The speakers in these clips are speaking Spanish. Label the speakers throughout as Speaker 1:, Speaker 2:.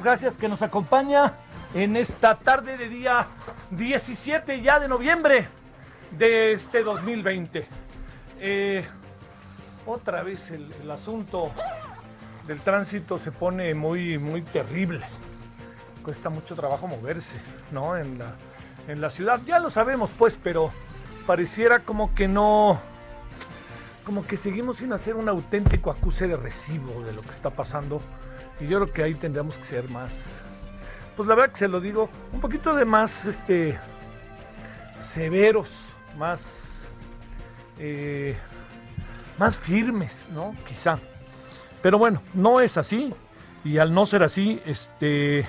Speaker 1: Gracias que nos acompaña en esta tarde de día 17 ya de noviembre de este 2020. Eh, otra vez el, el asunto del tránsito se pone muy, muy terrible. Cuesta mucho trabajo moverse, ¿no? En la, en la ciudad, ya lo sabemos pues, pero pareciera como que no, como que seguimos sin hacer un auténtico acuse de recibo de lo que está pasando. Y yo creo que ahí tendríamos que ser más, pues la verdad que se lo digo, un poquito de más, este, severos, más, eh, más firmes, ¿no? Quizá. Pero bueno, no es así. Y al no ser así, este,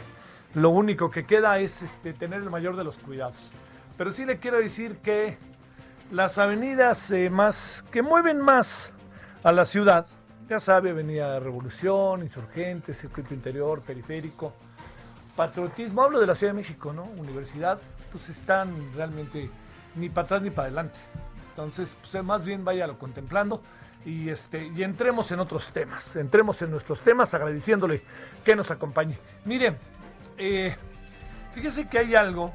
Speaker 1: lo único que queda es este, tener el mayor de los cuidados. Pero sí le quiero decir que las avenidas eh, más que mueven más a la ciudad, ya sabe, Avenida Revolución, Insurgentes, Circuito Interior, Periférico, Patriotismo, hablo de la Ciudad de México, ¿no? Universidad, pues están realmente ni para atrás ni para adelante. Entonces, pues, más bien váyalo contemplando y, este, y entremos en otros temas, entremos en nuestros temas agradeciéndole que nos acompañe. Miren, eh, fíjese que hay algo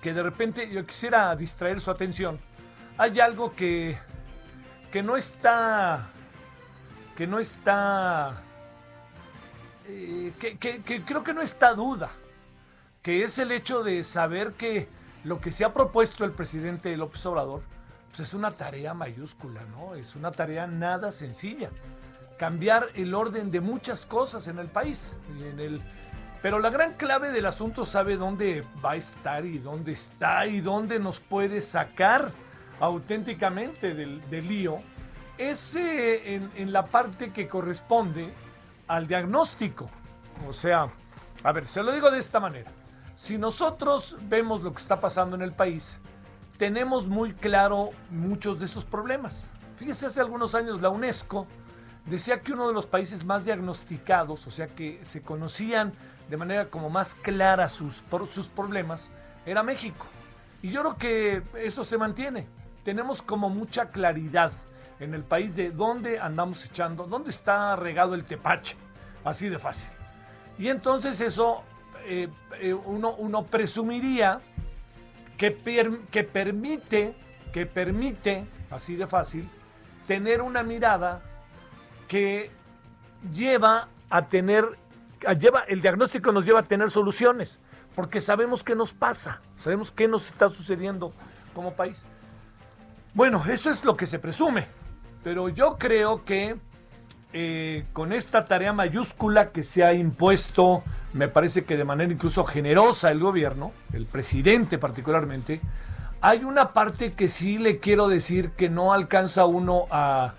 Speaker 1: que de repente yo quisiera distraer su atención. Hay algo que, que no está, que no está, eh, que, que- creo que no está duda, que es el hecho de saber que lo que se ha propuesto el presidente López Obrador pues es una tarea mayúscula, ¿no? Es una tarea nada sencilla. Cambiar el orden de muchas cosas en el país. en el, pero la gran clave del asunto sabe dónde va a estar y dónde está y dónde nos puede sacar auténticamente del, del lío. Es eh, en, la parte que corresponde al diagnóstico. O sea, a ver, se lo digo de esta manera. Si nosotros vemos lo que está pasando en el país, tenemos muy claro muchos de esos problemas. Fíjese, hace algunos años la UNESCO decía que uno de los países más diagnosticados, o sea que se conocían de manera como más clara sus, sus problemas, era México. Y yo creo que eso se mantiene. Tenemos como mucha claridad en el país de dónde andamos echando, dónde está regado el tepache, así de fácil. Y entonces eso eh, eh, uno, uno presumiría que, que permite, que permite, así de fácil, tener una mirada que lleva a tener, lleva, el diagnóstico nos lleva a tener soluciones, porque sabemos qué nos pasa, sabemos qué nos está sucediendo como país. Bueno, eso es lo que se presume, pero yo creo que eh, con esta tarea mayúscula que se ha impuesto, me parece que de manera incluso generosa el gobierno, el presidente particularmente, hay una parte que sí le quiero decir que no alcanza uno a,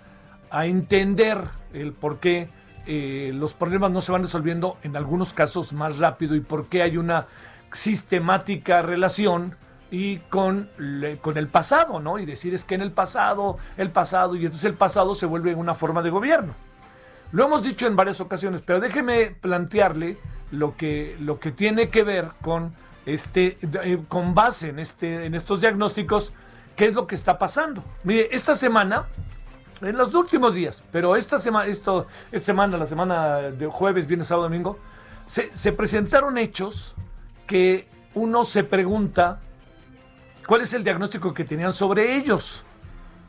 Speaker 1: entender el por qué eh, los problemas no se van resolviendo en algunos casos más rápido y por qué hay una sistemática relación y con, con el pasado, ¿no? Y decir es que en el pasado, el pasado, y entonces el pasado se vuelve una forma de gobierno. Lo hemos dicho en varias ocasiones, pero déjeme plantearle lo que, lo que tiene que ver con este, eh, con base en este, en estos diagnósticos, qué es lo que está pasando. Mire, esta semana, en los últimos días, pero esta semana, esto, esta semana, la semana de jueves, viernes, sábado, domingo, se presentaron hechos que uno se pregunta cuál es el diagnóstico que tenían sobre ellos.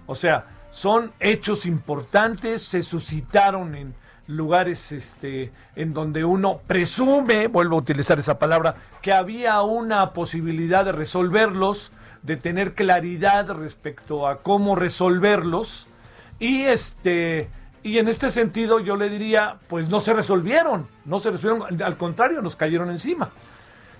Speaker 1: O sea, son hechos importantes, se suscitaron en lugares este, en donde uno presume, vuelvo a utilizar esa palabra, que había una posibilidad de resolverlos, de tener claridad respecto a cómo resolverlos. Y este y en este sentido yo le diría, pues no se resolvieron, no se resolvieron, al contrario, nos cayeron encima.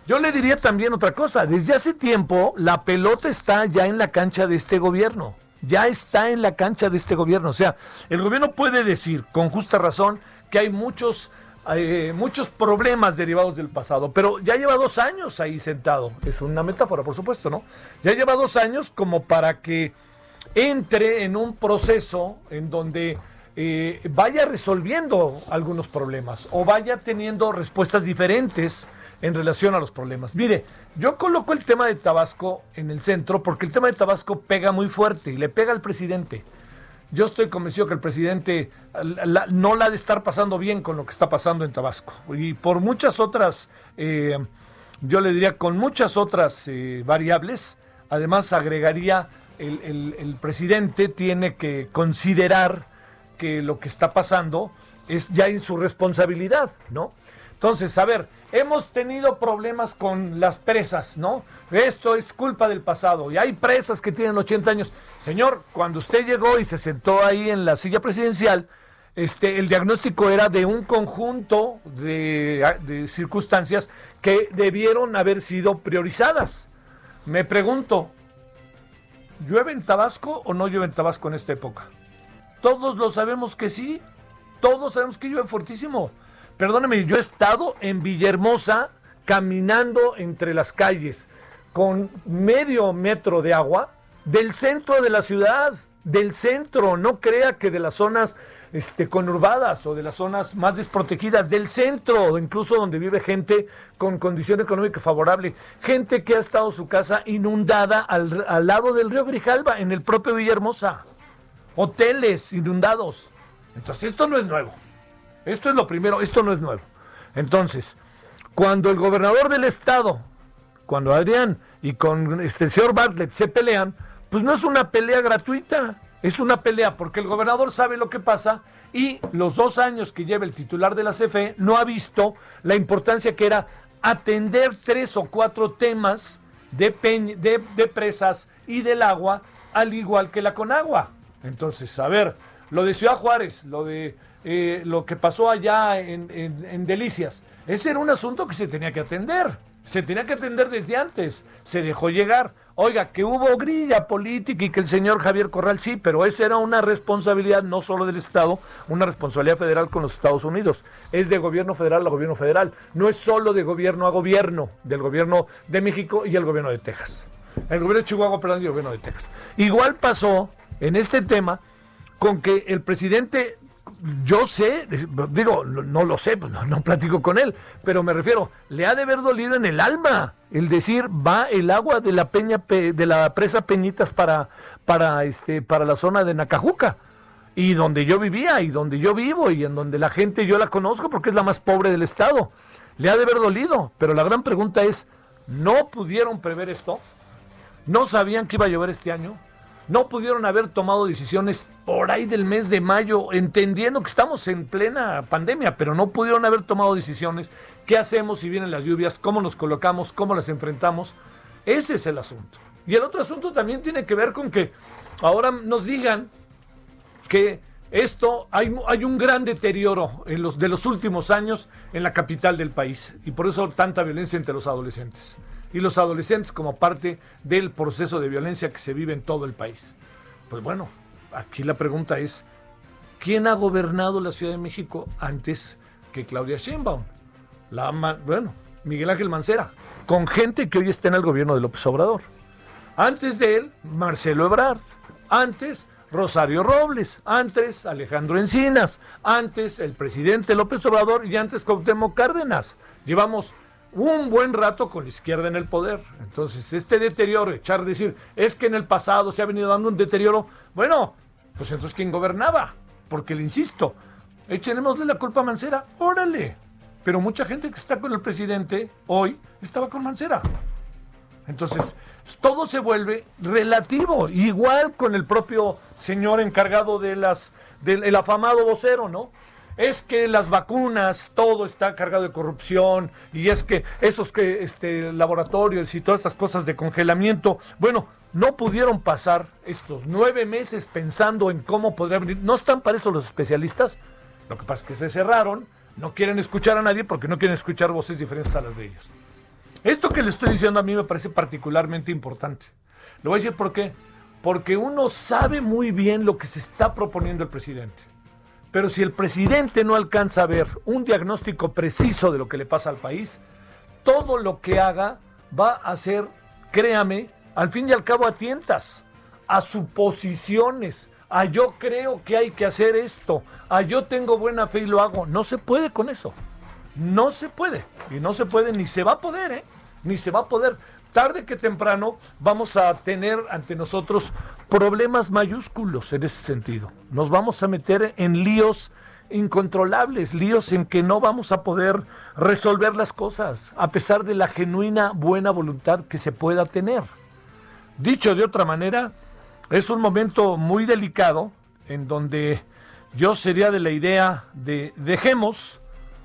Speaker 1: Yo le diría también otra cosa. Desde hace tiempo la pelota está ya en la cancha de este gobierno. Ya está en la cancha de este gobierno. O sea, el gobierno puede decir con justa razón que hay muchos, eh, muchos problemas derivados del pasado, pero ya lleva dos años ahí sentado. Es una metáfora, por supuesto, ¿no? Ya lleva dos años como para que entre en un proceso en donde eh, vaya resolviendo algunos problemas o vaya teniendo respuestas diferentes en relación a los problemas. Mire, yo coloco el tema de Tabasco en el centro porque el tema de Tabasco pega muy fuerte y le pega al presidente. Yo estoy convencido que el presidente no la ha de estar pasando bien con lo que está pasando en Tabasco. Y por muchas otras, eh, yo le diría con muchas otras eh, variables, además agregaría, el, el- el presidente tiene que considerar que lo que está pasando es ya en su responsabilidad, ¿no? Entonces, a ver, hemos tenido problemas con las presas, ¿no? Esto es culpa del pasado y hay presas que tienen 80 años. Señor, cuando usted llegó y se sentó ahí en la silla presidencial, este, el diagnóstico era de un conjunto de, de circunstancias que debieron haber sido priorizadas. Me pregunto, ¿llueve en Tabasco o no llueve en Tabasco en esta época? Todos lo sabemos que sí. Todos sabemos que llueve fortísimo. Perdóneme, yo he estado en Villahermosa caminando entre las calles con medio metro de agua del centro de la ciudad, del centro, no crea que de las zonas este, conurbadas o de las zonas más desprotegidas, del centro, incluso donde vive gente con condición económica favorable, gente que ha estado su casa inundada al, al lado del río Grijalba, en el propio Villahermosa hoteles inundados. Entonces, esto no es nuevo. Esto es lo primero, esto no es nuevo. Entonces, cuando el gobernador del estado, cuando Adrián y con este el señor Bartlett se pelean, pues no es una pelea gratuita, es una pelea porque el gobernador sabe lo que pasa y los dos años que lleva el titular de la CFE no ha visto la importancia que era atender tres o cuatro temas de, de, de presas y del agua, al igual que la Conagua. Entonces, a ver, lo de Ciudad Juárez, lo de eh, lo que pasó allá en, en- en Delicias, ese era un asunto que se tenía que atender. Se tenía que atender desde antes. Se dejó llegar. Oiga, que hubo grilla política y que el señor Javier Corral sí, pero esa era una responsabilidad no solo del Estado, una responsabilidad federal con los Estados Unidos. Es de gobierno federal a gobierno federal. No es solo de gobierno a gobierno, del gobierno de México y el gobierno de Texas. El gobierno de Chihuahua, perdón, y el gobierno de Texas. Igual pasó en este tema con que el presidente yo sé, digo, no, lo sé, pues no, no, platico con él, pero me refiero, le ha de haber dolido en el alma el decir va el agua de la peña de la presa Peñitas para para este para la zona de Nacajuca y donde yo vivía y donde yo vivo y en donde la gente yo la conozco porque es la más pobre del estado. Le ha de haber dolido, pero la gran pregunta es, ¿no pudieron prever esto? ¿No sabían que iba a llover este año? No pudieron haber tomado decisiones por ahí del mes de mayo, entendiendo que estamos en plena pandemia, pero no pudieron haber tomado decisiones. ¿Qué hacemos si vienen las lluvias? ¿Cómo nos colocamos? ¿Cómo las enfrentamos? Ese es el asunto. Y el otro asunto también tiene que ver con que ahora nos digan que esto hay, hay un gran deterioro de los últimos años en la capital del país y por eso tanta violencia entre los adolescentes y los adolescentes como parte del proceso de violencia que se vive en todo el país. Pues bueno, aquí la pregunta es, ¿quién ha gobernado la Ciudad de México antes que Claudia Sheinbaum? La, bueno, Miguel Ángel Mancera, con gente que hoy está en el gobierno de López Obrador. Antes de él, Marcelo Ebrard. Antes, Rosario Robles. Antes, Alejandro Encinas. Antes, el presidente López Obrador. Y antes, Cuauhtémoc Cárdenas. Llevamos un buen rato con la izquierda en el poder. Entonces, este deterioro, echar decir, es que en el pasado se ha venido dando un deterioro, bueno, pues entonces ¿quién gobernaba? Porque le insisto, echémosle la culpa a Mancera, órale. Pero mucha gente que está con el presidente hoy estaba con Mancera. Entonces, todo se vuelve relativo, igual con el propio señor encargado de las del afamado vocero, ¿no? Es que las vacunas, todo está cargado de corrupción y es que esos que este laboratorios y todas estas cosas de congelamiento, bueno, no pudieron pasar estos nueve meses pensando en cómo podría venir. No están para eso los especialistas. Lo que pasa es que se cerraron, no quieren escuchar a nadie porque no quieren escuchar voces diferentes a las de ellos. Esto que le estoy diciendo a mí me parece particularmente importante. Le voy a decir por qué. Porque uno sabe muy bien lo que se está proponiendo el presidente. Pero si el presidente no alcanza a ver un diagnóstico preciso de lo que le pasa al país, todo lo que haga va a ser, créame, al fin y al cabo a tientas, a suposiciones, a yo creo que hay que hacer esto, a yo tengo buena fe y lo hago. No se puede con eso. No se puede. Y no se puede ni se va a poder, ¿eh? Ni se va a poder tarde que temprano vamos a tener ante nosotros problemas mayúsculos en ese sentido. Nos vamos a meter en líos incontrolables, líos en que no vamos a poder resolver las cosas, a pesar de la genuina buena voluntad que se pueda tener. Dicho de otra manera, es un momento muy delicado en donde yo sería de la idea de dejemos,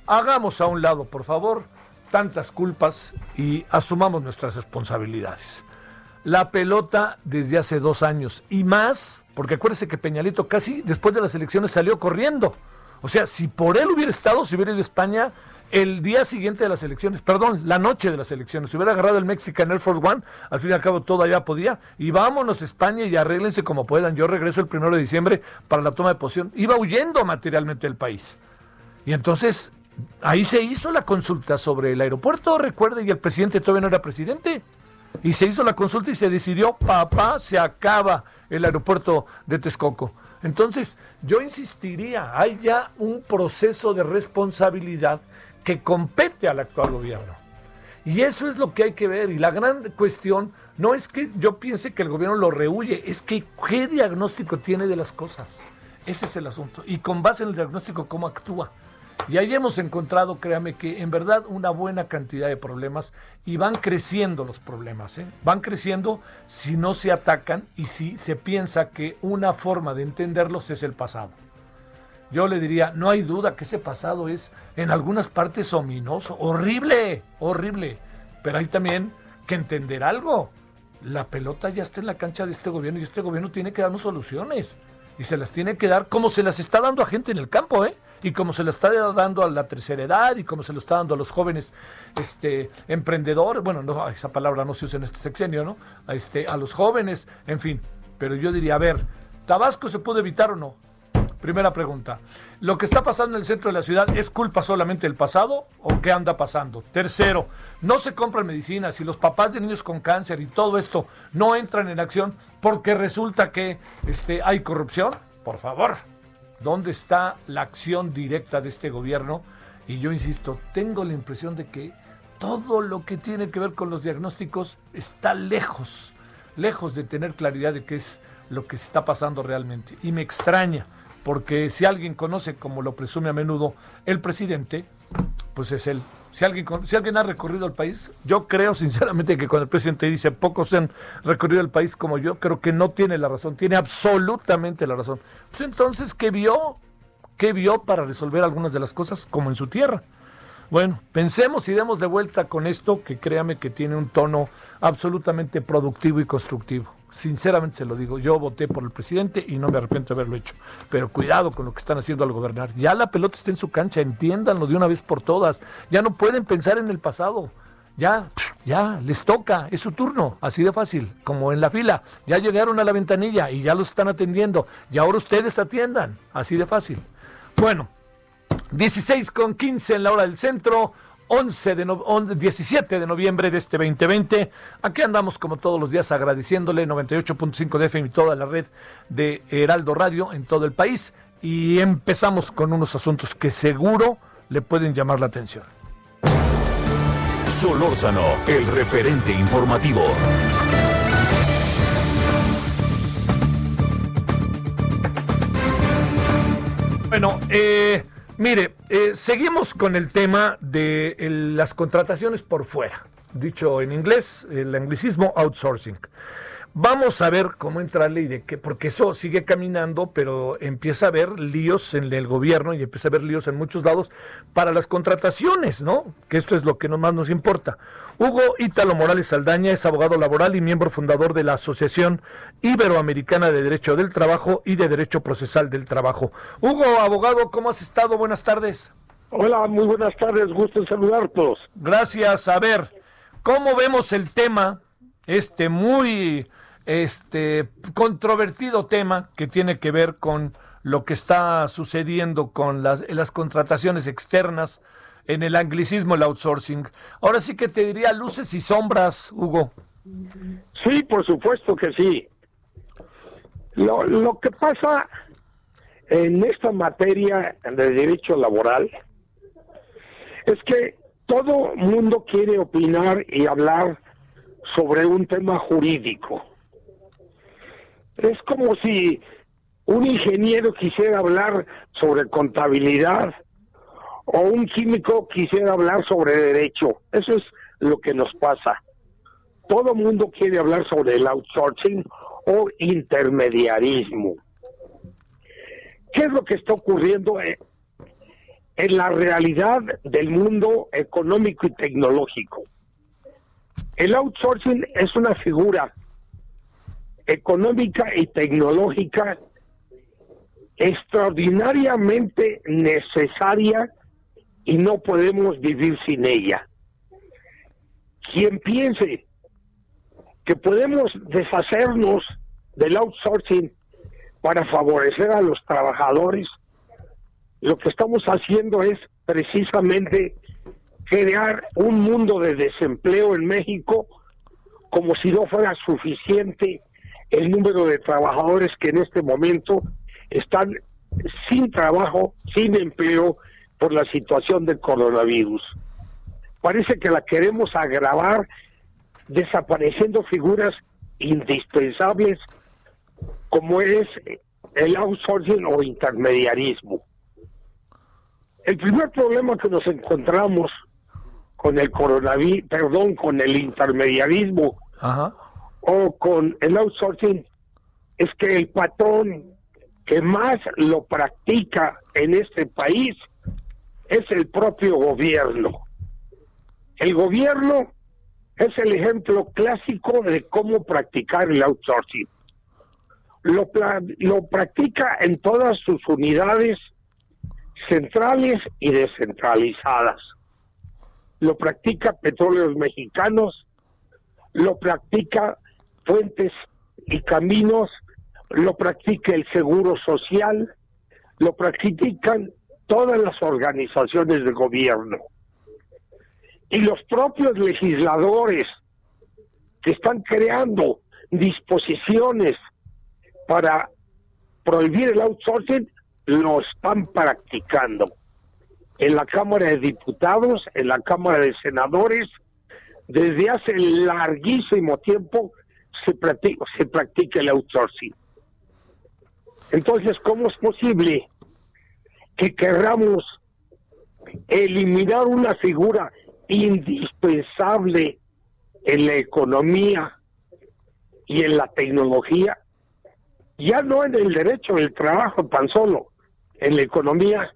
Speaker 1: hagamos a un lado, por favor, tantas culpas y asumamos nuestras responsabilidades. La pelota desde hace dos años y más, porque acuérdese que Peñalito casi después de las elecciones salió corriendo. O sea, si por él hubiera estado, si hubiera ido a España, el día siguiente de las elecciones, perdón, la noche de las elecciones, si hubiera agarrado el Mexican Air Force One, al fin y al cabo todo allá podía, y vámonos a España y arréglense como puedan. Yo regreso el primero de diciembre para la toma de posición. Iba huyendo materialmente del país. Y entonces Ahí se hizo la consulta sobre el aeropuerto, recuerde, y el presidente todavía no era presidente. Y se hizo la consulta y se decidió, papá, se acaba el aeropuerto de Texcoco. Entonces, yo insistiría, hay ya un proceso de responsabilidad que compete al actual gobierno. Y eso es lo que hay que ver. Y la gran cuestión no es que yo piense que el gobierno lo rehuye, es que qué diagnóstico tiene de las cosas. Ese es el asunto. Y con base en el diagnóstico, cómo actúa. Y ahí hemos encontrado, créame, que en verdad una buena cantidad de problemas y van creciendo los problemas. ¿eh? Van creciendo si no se atacan y si se piensa que una forma de entenderlos es el pasado. Yo le diría, no hay duda que ese pasado es en algunas partes ominoso, horrible, horrible. Pero hay también que entender algo. La pelota ya está en la cancha de este gobierno y este gobierno tiene que darnos soluciones. Y se las tiene que dar como se las está dando a gente en el campo, ¿eh? Y como se lo está dando a la tercera edad y como se lo está dando a los jóvenes este, emprendedores, bueno, no, esa palabra no se usa en este sexenio, ¿no? A, este, a los jóvenes, en fin. Pero yo diría, a ver, ¿Tabasco se puede evitar o no? Primera pregunta. ¿Lo que está pasando en el centro de la ciudad es culpa solamente del pasado o qué anda pasando? Tercero, no se compran medicinas y los papás de niños con cáncer y todo esto no entran en acción porque resulta que este, hay corrupción. Por favor, ¿dónde está la acción directa de este gobierno? Y yo insisto, tengo la impresión de que todo lo que tiene que ver con los diagnósticos está lejos, lejos de tener claridad de qué es lo que está pasando realmente. Y me extraña porque si alguien conoce, como lo presume a menudo el presidente, pues es él. Si alguien, si alguien ha recorrido el país, yo creo sinceramente que cuando el presidente dice pocos han recorrido el país como yo, creo que no tiene la razón, tiene absolutamente la razón. Pues entonces, ¿qué vio? ¿Qué vio para resolver algunas de las cosas como en su tierra? Bueno, pensemos y demos de vuelta con esto que créame que tiene un tono absolutamente productivo y constructivo. Sinceramente se lo digo, yo voté por el presidente y no me arrepiento de haberlo hecho. Pero cuidado con lo que están haciendo al gobernar. Ya la pelota está en su cancha, entiéndanlo de una vez por todas. Ya no pueden pensar en el pasado. Ya, ya, les toca, es su turno, así de fácil, como en la fila. Ya llegaron a la ventanilla y ya los están atendiendo. Y ahora ustedes atiendan, así de fácil. Bueno, 16 con 15 en la hora del centro. 11 de 17 de noviembre de este 2020. Aquí andamos como todos los días agradeciéndole 98.5 de FM y toda la red de Heraldo Radio en todo el país. Y empezamos con unos asuntos que seguro le pueden llamar la atención.
Speaker 2: Solórzano, el referente informativo.
Speaker 1: Bueno, eh, Mire, eh, seguimos con el tema de las contrataciones por fuera, dicho en inglés, el anglicismo outsourcing. Vamos a ver cómo entra la ley de que, porque eso sigue caminando, pero empieza a haber líos en el gobierno y empieza a haber líos en muchos lados para las contrataciones, ¿no? Que esto es lo que más nos importa. Hugo Ítalo Morales Saldaña es abogado laboral y miembro fundador de la Asociación Iberoamericana de Derecho del Trabajo y de Derecho Procesal del Trabajo. Hugo, abogado, ¿cómo has estado? Buenas tardes.
Speaker 3: Hola, muy buenas tardes, gusto en saludarlos.
Speaker 1: Gracias. A ver, ¿cómo vemos el tema? Este muy este controvertido tema que tiene que ver con lo que está sucediendo con las, contrataciones externas en el anglicismo, el outsourcing. Ahora sí que te diría luces y sombras, Hugo.
Speaker 3: Sí, por supuesto que sí. Lo, lo que pasa en esta materia de derecho laboral es que todo mundo quiere opinar y hablar sobre un tema jurídico. Es como si un ingeniero quisiera hablar sobre contabilidad o un químico quisiera hablar sobre derecho. Eso es lo que nos pasa. Todo mundo quiere hablar sobre el outsourcing o intermediarismo. ¿Qué es lo que está ocurriendo en la realidad del mundo económico y tecnológico? El outsourcing es una figura económica y tecnológica extraordinariamente necesaria y no podemos vivir sin ella. Quien piense que podemos deshacernos del outsourcing para favorecer a los trabajadores, lo que estamos haciendo es precisamente crear un mundo de desempleo en México como si no fuera suficiente el número de trabajadores que en este momento están sin trabajo, sin empleo por la situación del coronavirus. Parece que la queremos agravar desapareciendo figuras indispensables como es el outsourcing o intermediarismo. El primer problema que nos encontramos con el coronavirus, perdón, con el intermediarismo o con el outsourcing es que el patrón que más lo practica en este país es el propio gobierno. El gobierno es el ejemplo clásico de cómo practicar el outsourcing. Lo, lo practica en todas sus unidades centrales y descentralizadas. Lo practica Petróleos Mexicanos, lo practica Puentes y Caminos, lo practica el Seguro Social, lo practican todas las organizaciones de gobierno. Y los propios legisladores que están creando disposiciones para prohibir el outsourcing lo están practicando. En la Cámara de Diputados, en la Cámara de Senadores, desde hace larguísimo tiempo se practica, se practica el outsourcing. Entonces, ¿cómo es posible que querramos eliminar una figura indispensable en la economía y en la tecnología? Ya no en el derecho del trabajo tan solo, en la economía,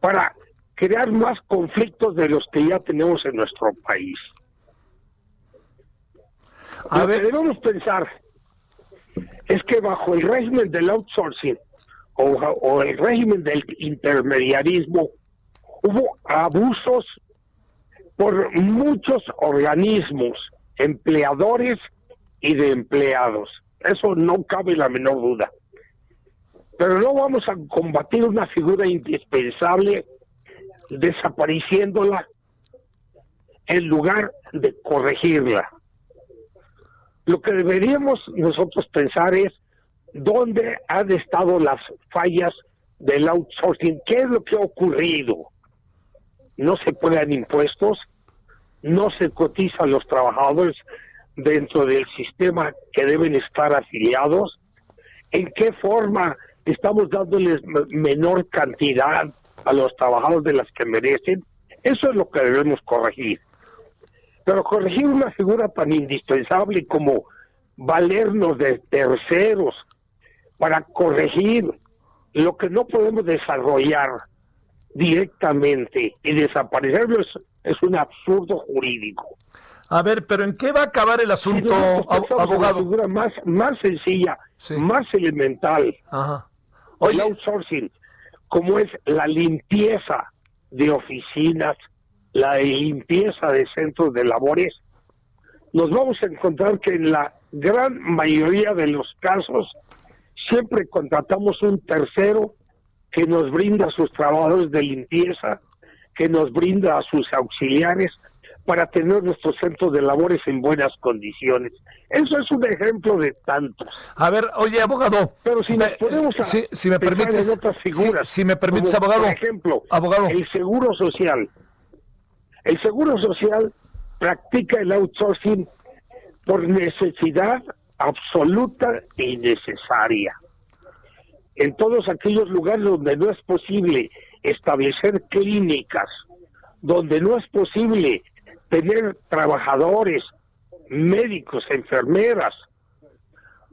Speaker 3: para crear más conflictos de los que ya tenemos en nuestro país. A Lo ver. que debemos pensar es que bajo el régimen del outsourcing o, el régimen del intermediarismo hubo abusos por muchos organismos, empleadores y de empleados. Eso no cabe la menor duda. Pero no vamos a combatir una figura indispensable desapareciéndola en lugar de corregirla. Lo que deberíamos nosotros pensar es dónde han estado las fallas del outsourcing, qué es lo que ha ocurrido. No se pagan impuestos, no se cotizan los trabajadores dentro del sistema que deben estar afiliados, en qué forma estamos dándoles menor cantidad a los trabajadores de las que merecen. Eso es lo que debemos corregir. Pero corregir una figura tan indispensable como valernos de terceros para corregir lo que no podemos desarrollar directamente y desaparecerlo es, un absurdo jurídico.
Speaker 1: A ver, pero ¿en qué va a acabar el asunto, abogado?
Speaker 3: Una figura más, más sencilla, más elemental. Ajá. El outsourcing, como es la limpieza de oficinas, la limpieza de centros de labores, nos vamos a encontrar que en la gran mayoría de los casos siempre contratamos un tercero que nos brinda a sus trabajadores de limpieza, que nos brinda a sus auxiliares para tener nuestros centros de labores en buenas condiciones. Eso es un ejemplo de tantos.
Speaker 1: A ver, oye, abogado.
Speaker 3: Pero si nos podemos
Speaker 1: si, me permites, otras figuras. Si, me permites, abogado.
Speaker 3: Por ejemplo, abogado. el seguro social. El seguro social practica el outsourcing por necesidad absoluta y necesaria. En todos aquellos lugares donde no es posible establecer clínicas, donde no es posible tener trabajadores, médicos, enfermeras,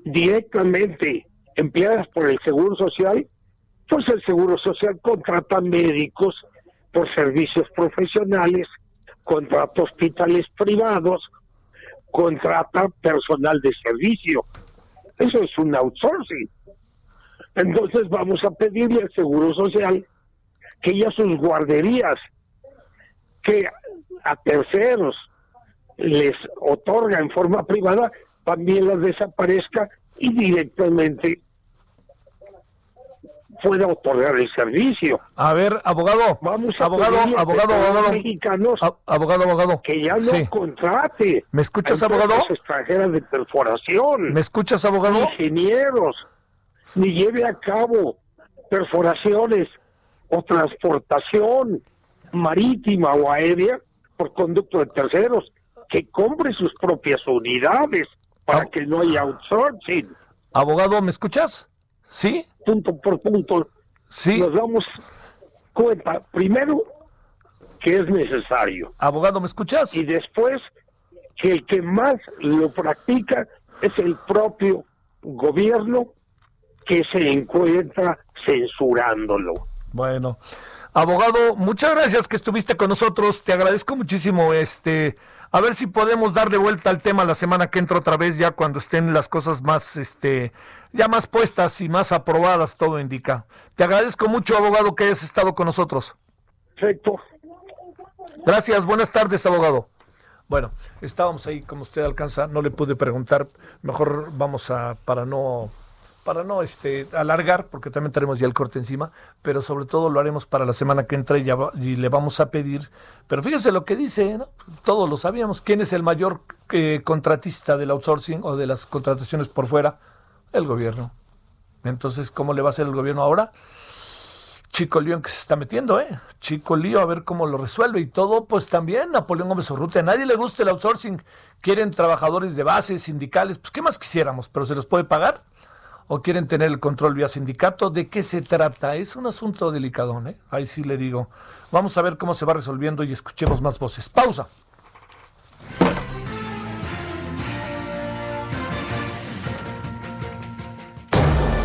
Speaker 3: directamente empleadas por el Seguro Social, pues el Seguro Social contrata médicos por servicios profesionales, contrata hospitales privados, contrata personal de servicio. Eso es un outsourcing. Entonces vamos a pedirle al Seguro Social que ya sus guarderías, que a terceros les otorga en forma privada, también las desaparezca y directamente pueda otorgar el servicio.
Speaker 1: A ver, abogado,
Speaker 3: vamos a
Speaker 1: abogado, abogado, abogado,
Speaker 3: mexicanos
Speaker 1: abogado, abogado,
Speaker 3: que ya no contrate.
Speaker 1: ¿Me escuchas, abogado?
Speaker 3: extranjeras de perforación.
Speaker 1: ¿Me escuchas, abogado?
Speaker 3: Ingenieros, ni lleve a cabo perforaciones o transportación marítima o aérea por conducto de terceros, que compre sus propias unidades para que no haya outsourcing.
Speaker 1: Abogado, ¿me escuchas? ¿Sí?
Speaker 3: Punto por punto.
Speaker 1: Sí.
Speaker 3: Nos damos cuenta, primero, que es necesario.
Speaker 1: Abogado, ¿me escuchas?
Speaker 3: Y después, que el que más lo practica es el propio gobierno que se encuentra censurándolo.
Speaker 1: Bueno, abogado, muchas gracias que estuviste con nosotros. Te agradezco muchísimo este a ver si podemos darle vuelta al tema la semana que entra otra vez, ya cuando estén las cosas más, este, ya más puestas y más aprobadas, todo indica. Te agradezco mucho, abogado, que hayas estado con nosotros.
Speaker 3: Perfecto.
Speaker 1: Gracias, buenas tardes, abogado. Bueno, estábamos ahí, como usted alcanza, no le pude preguntar, mejor vamos a, para no para no este, alargar, porque también tenemos ya el corte encima, pero sobre todo lo haremos para la semana que entra y, ya y le vamos a pedir. Pero fíjese lo que dice, ¿no? todos lo sabíamos, ¿quién es el mayor eh, contratista del outsourcing o de las contrataciones por fuera? El gobierno. Entonces, ¿cómo le va a hacer el gobierno ahora? Chico lío en que se está metiendo, ¿eh? Chico lío, a ver cómo lo resuelve. Y todo, pues también Napoleón Gómez Urrutia. A nadie le gusta el outsourcing. Quieren trabajadores de base, sindicales. Pues, ¿qué más quisiéramos? ¿Pero se los puede pagar? o quieren tener el control vía sindicato. ¿De qué se trata? Es un asunto delicado, ¿eh? Ahí sí le digo. Vamos a ver cómo se va resolviendo y escuchemos más voces. Pausa.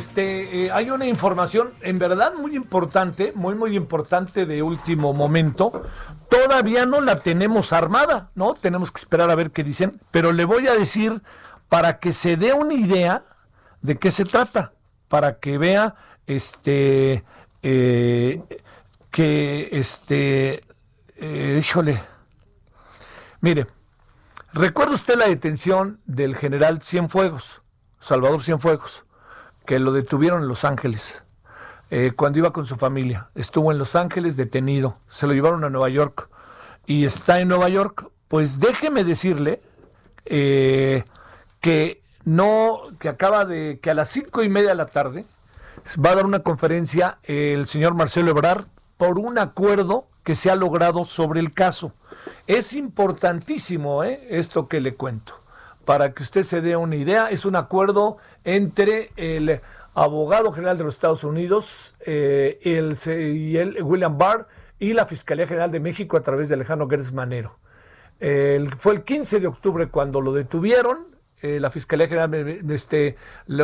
Speaker 1: Este, eh, hay una información en verdad muy importante, muy, muy importante de último momento. Todavía no la tenemos armada, ¿no? Tenemos que esperar a ver qué dicen, pero le voy a decir para que se dé una idea de qué se trata, para que vea, este, eh, que, este, eh, híjole, mire, recuerda usted la detención del general Cienfuegos, Salvador Cienfuegos que lo detuvieron en Los Ángeles eh, cuando iba con su familia. Estuvo en Los Ángeles detenido, se lo llevaron a Nueva York y está en Nueva York. Pues déjeme decirle eh, que no, que acaba de, que a las cinco y media de la tarde va a dar una conferencia el señor Marcelo Ebrard por un acuerdo que se ha logrado sobre el caso. Es importantísimo eh, esto que le cuento para que usted se dé una idea, es un acuerdo entre el abogado general de los Estados Unidos eh, y el William Barr y la Fiscalía General de México a través de Alejandro Gertz Manero. fue el 15 de octubre cuando lo detuvieron. Eh, la Fiscalía General este,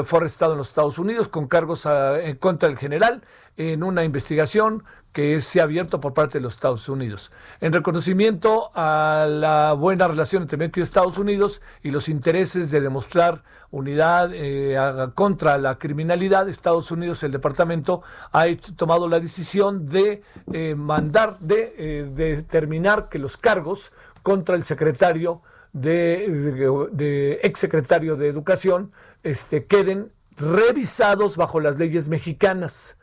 Speaker 1: fue arrestado en los Estados Unidos con cargos en contra del general en una investigación que se ha abierto por parte de los Estados Unidos. En reconocimiento a la buena relación entre México y Estados Unidos y los intereses de demostrar unidad eh, contra la criminalidad, Estados Unidos, el departamento, ha tomado la decisión de eh, mandar, de, eh, determinar que los cargos contra el secretario de, exsecretario de Educación este, queden revisados bajo las leyes mexicanas.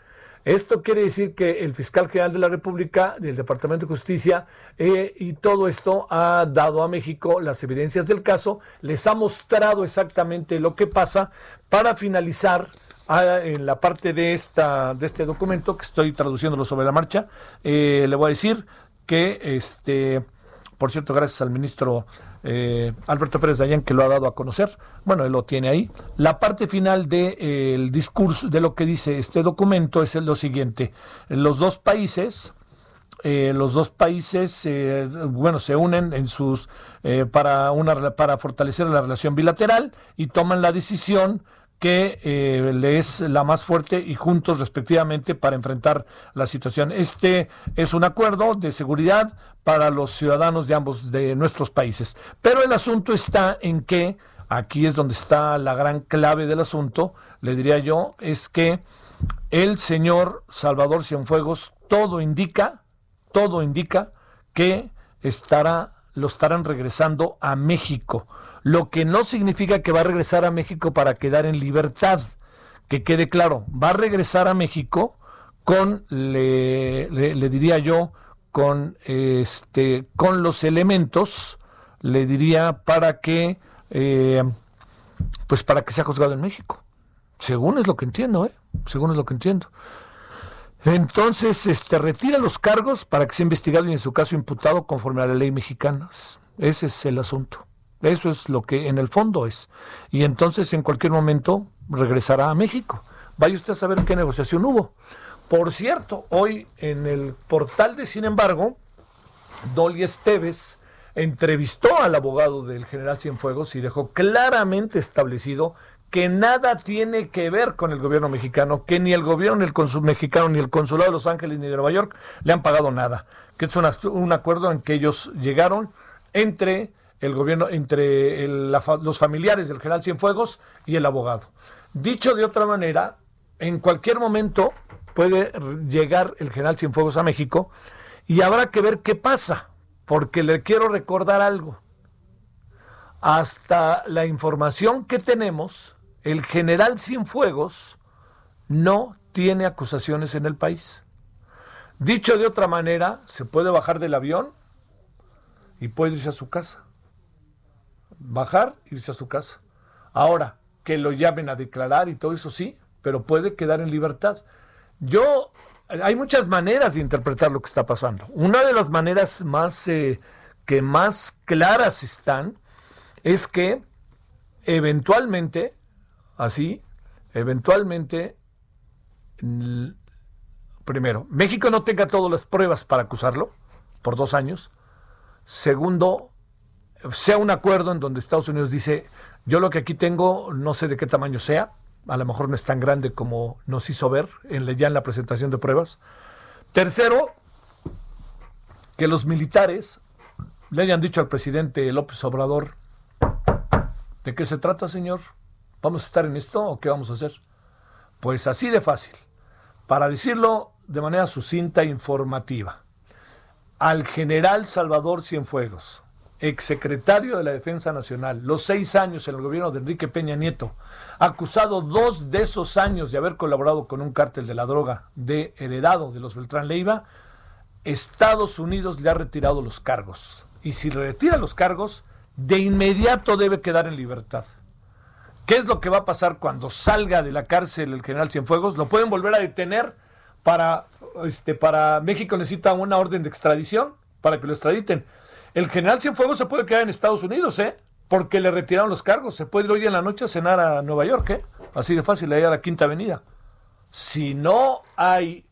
Speaker 1: Esto quiere decir que el fiscal general de la República, del Departamento de Justicia eh, y todo esto ha dado a México las evidencias del caso, les ha mostrado exactamente lo que pasa para finalizar ah, en la parte de, esta, de este documento, que estoy traduciéndolo sobre la marcha, eh, le voy a decir que, este, por cierto, gracias al ministro eh, Alberto Pérez Dayan, que lo ha dado a conocer. Bueno, él lo tiene ahí. La parte final del de, eh, discurso, de lo que dice este documento, es lo siguiente. Los dos países, eh, los dos países, eh, bueno, se unen en sus para para fortalecer la relación bilateral y toman la decisión que eh, le es la más fuerte y juntos respectivamente para enfrentar la situación. Este es un acuerdo de seguridad para los ciudadanos de ambos de nuestros países. Pero el asunto está en que, aquí es donde está la gran clave del asunto, le diría yo, es que el señor Salvador Cienfuegos, todo indica, todo indica que estará, lo estarán regresando a México lo que no significa que va a regresar a México para quedar en libertad. Que quede claro, va a regresar a México con, le, le, diría yo, con, este, con los elementos, le diría, para que, eh, pues para que sea juzgado en México. Según es lo que entiendo, ¿eh? Según es lo que entiendo. Entonces, este, retira los cargos para que sea investigado y en su caso imputado conforme a la ley mexicana. Ese es el asunto. Eso es lo que en el fondo es. Y entonces en cualquier momento regresará a México. Vaya usted a saber qué negociación hubo. Por cierto, hoy en el portal de Sin embargo, Dolly Esteves entrevistó al abogado del general Cienfuegos y dejó claramente establecido que nada tiene que ver con el gobierno mexicano, que ni el gobierno ni el consul mexicano ni el consulado de Los Ángeles ni de Nueva York le han pagado nada, que es un acuerdo en que ellos llegaron entre el gobierno, entre los familiares del general Cienfuegos y el abogado. Dicho de otra manera, en cualquier momento puede llegar el general Cienfuegos a México y habrá que ver qué pasa, porque le quiero recordar algo. Hasta la información que tenemos, el general Cienfuegos no tiene acusaciones en el país. Dicho de otra manera, se puede bajar del avión y puede irse a su casa bajar, irse a su casa. Ahora, que lo llamen a declarar y todo eso sí, pero puede quedar en libertad. Yo, hay muchas maneras de interpretar lo que está pasando. Una de las maneras más eh, que más claras están es que eventualmente, así, eventualmente, primero, México no tenga todas las pruebas para acusarlo por dos años. Segundo, sea un acuerdo en donde Estados Unidos dice, yo lo que aquí tengo, no sé de qué tamaño sea, a lo mejor no es tan grande como nos hizo ver en, ya en la presentación de pruebas. Tercero, que los militares le hayan dicho al presidente López Obrador, ¿de qué se trata, señor? ¿Vamos a estar en esto o qué vamos a hacer? Pues así de fácil. Para decirlo de manera sucinta e informativa, al general Salvador Cienfuegos, exsecretario de la Defensa Nacional, los seis años en el gobierno de Enrique Peña Nieto, acusado dos de esos años de haber colaborado con un cártel de la droga de heredado de los Beltrán Leiva, Estados Unidos le ha retirado los cargos. Y si le retira los cargos, de inmediato debe quedar en libertad. ¿Qué es lo que va a pasar cuando salga de la cárcel el general Cienfuegos? Lo pueden volver a detener para, este, para México necesita una orden de extradición para que lo extraditen. El general Cienfuegos se puede quedar en Estados Unidos, ¿eh? Porque le retiraron los cargos. Se puede ir hoy en la noche a cenar a Nueva York, ¿eh? Así de fácil, ahí a la Quinta Avenida. Si no hay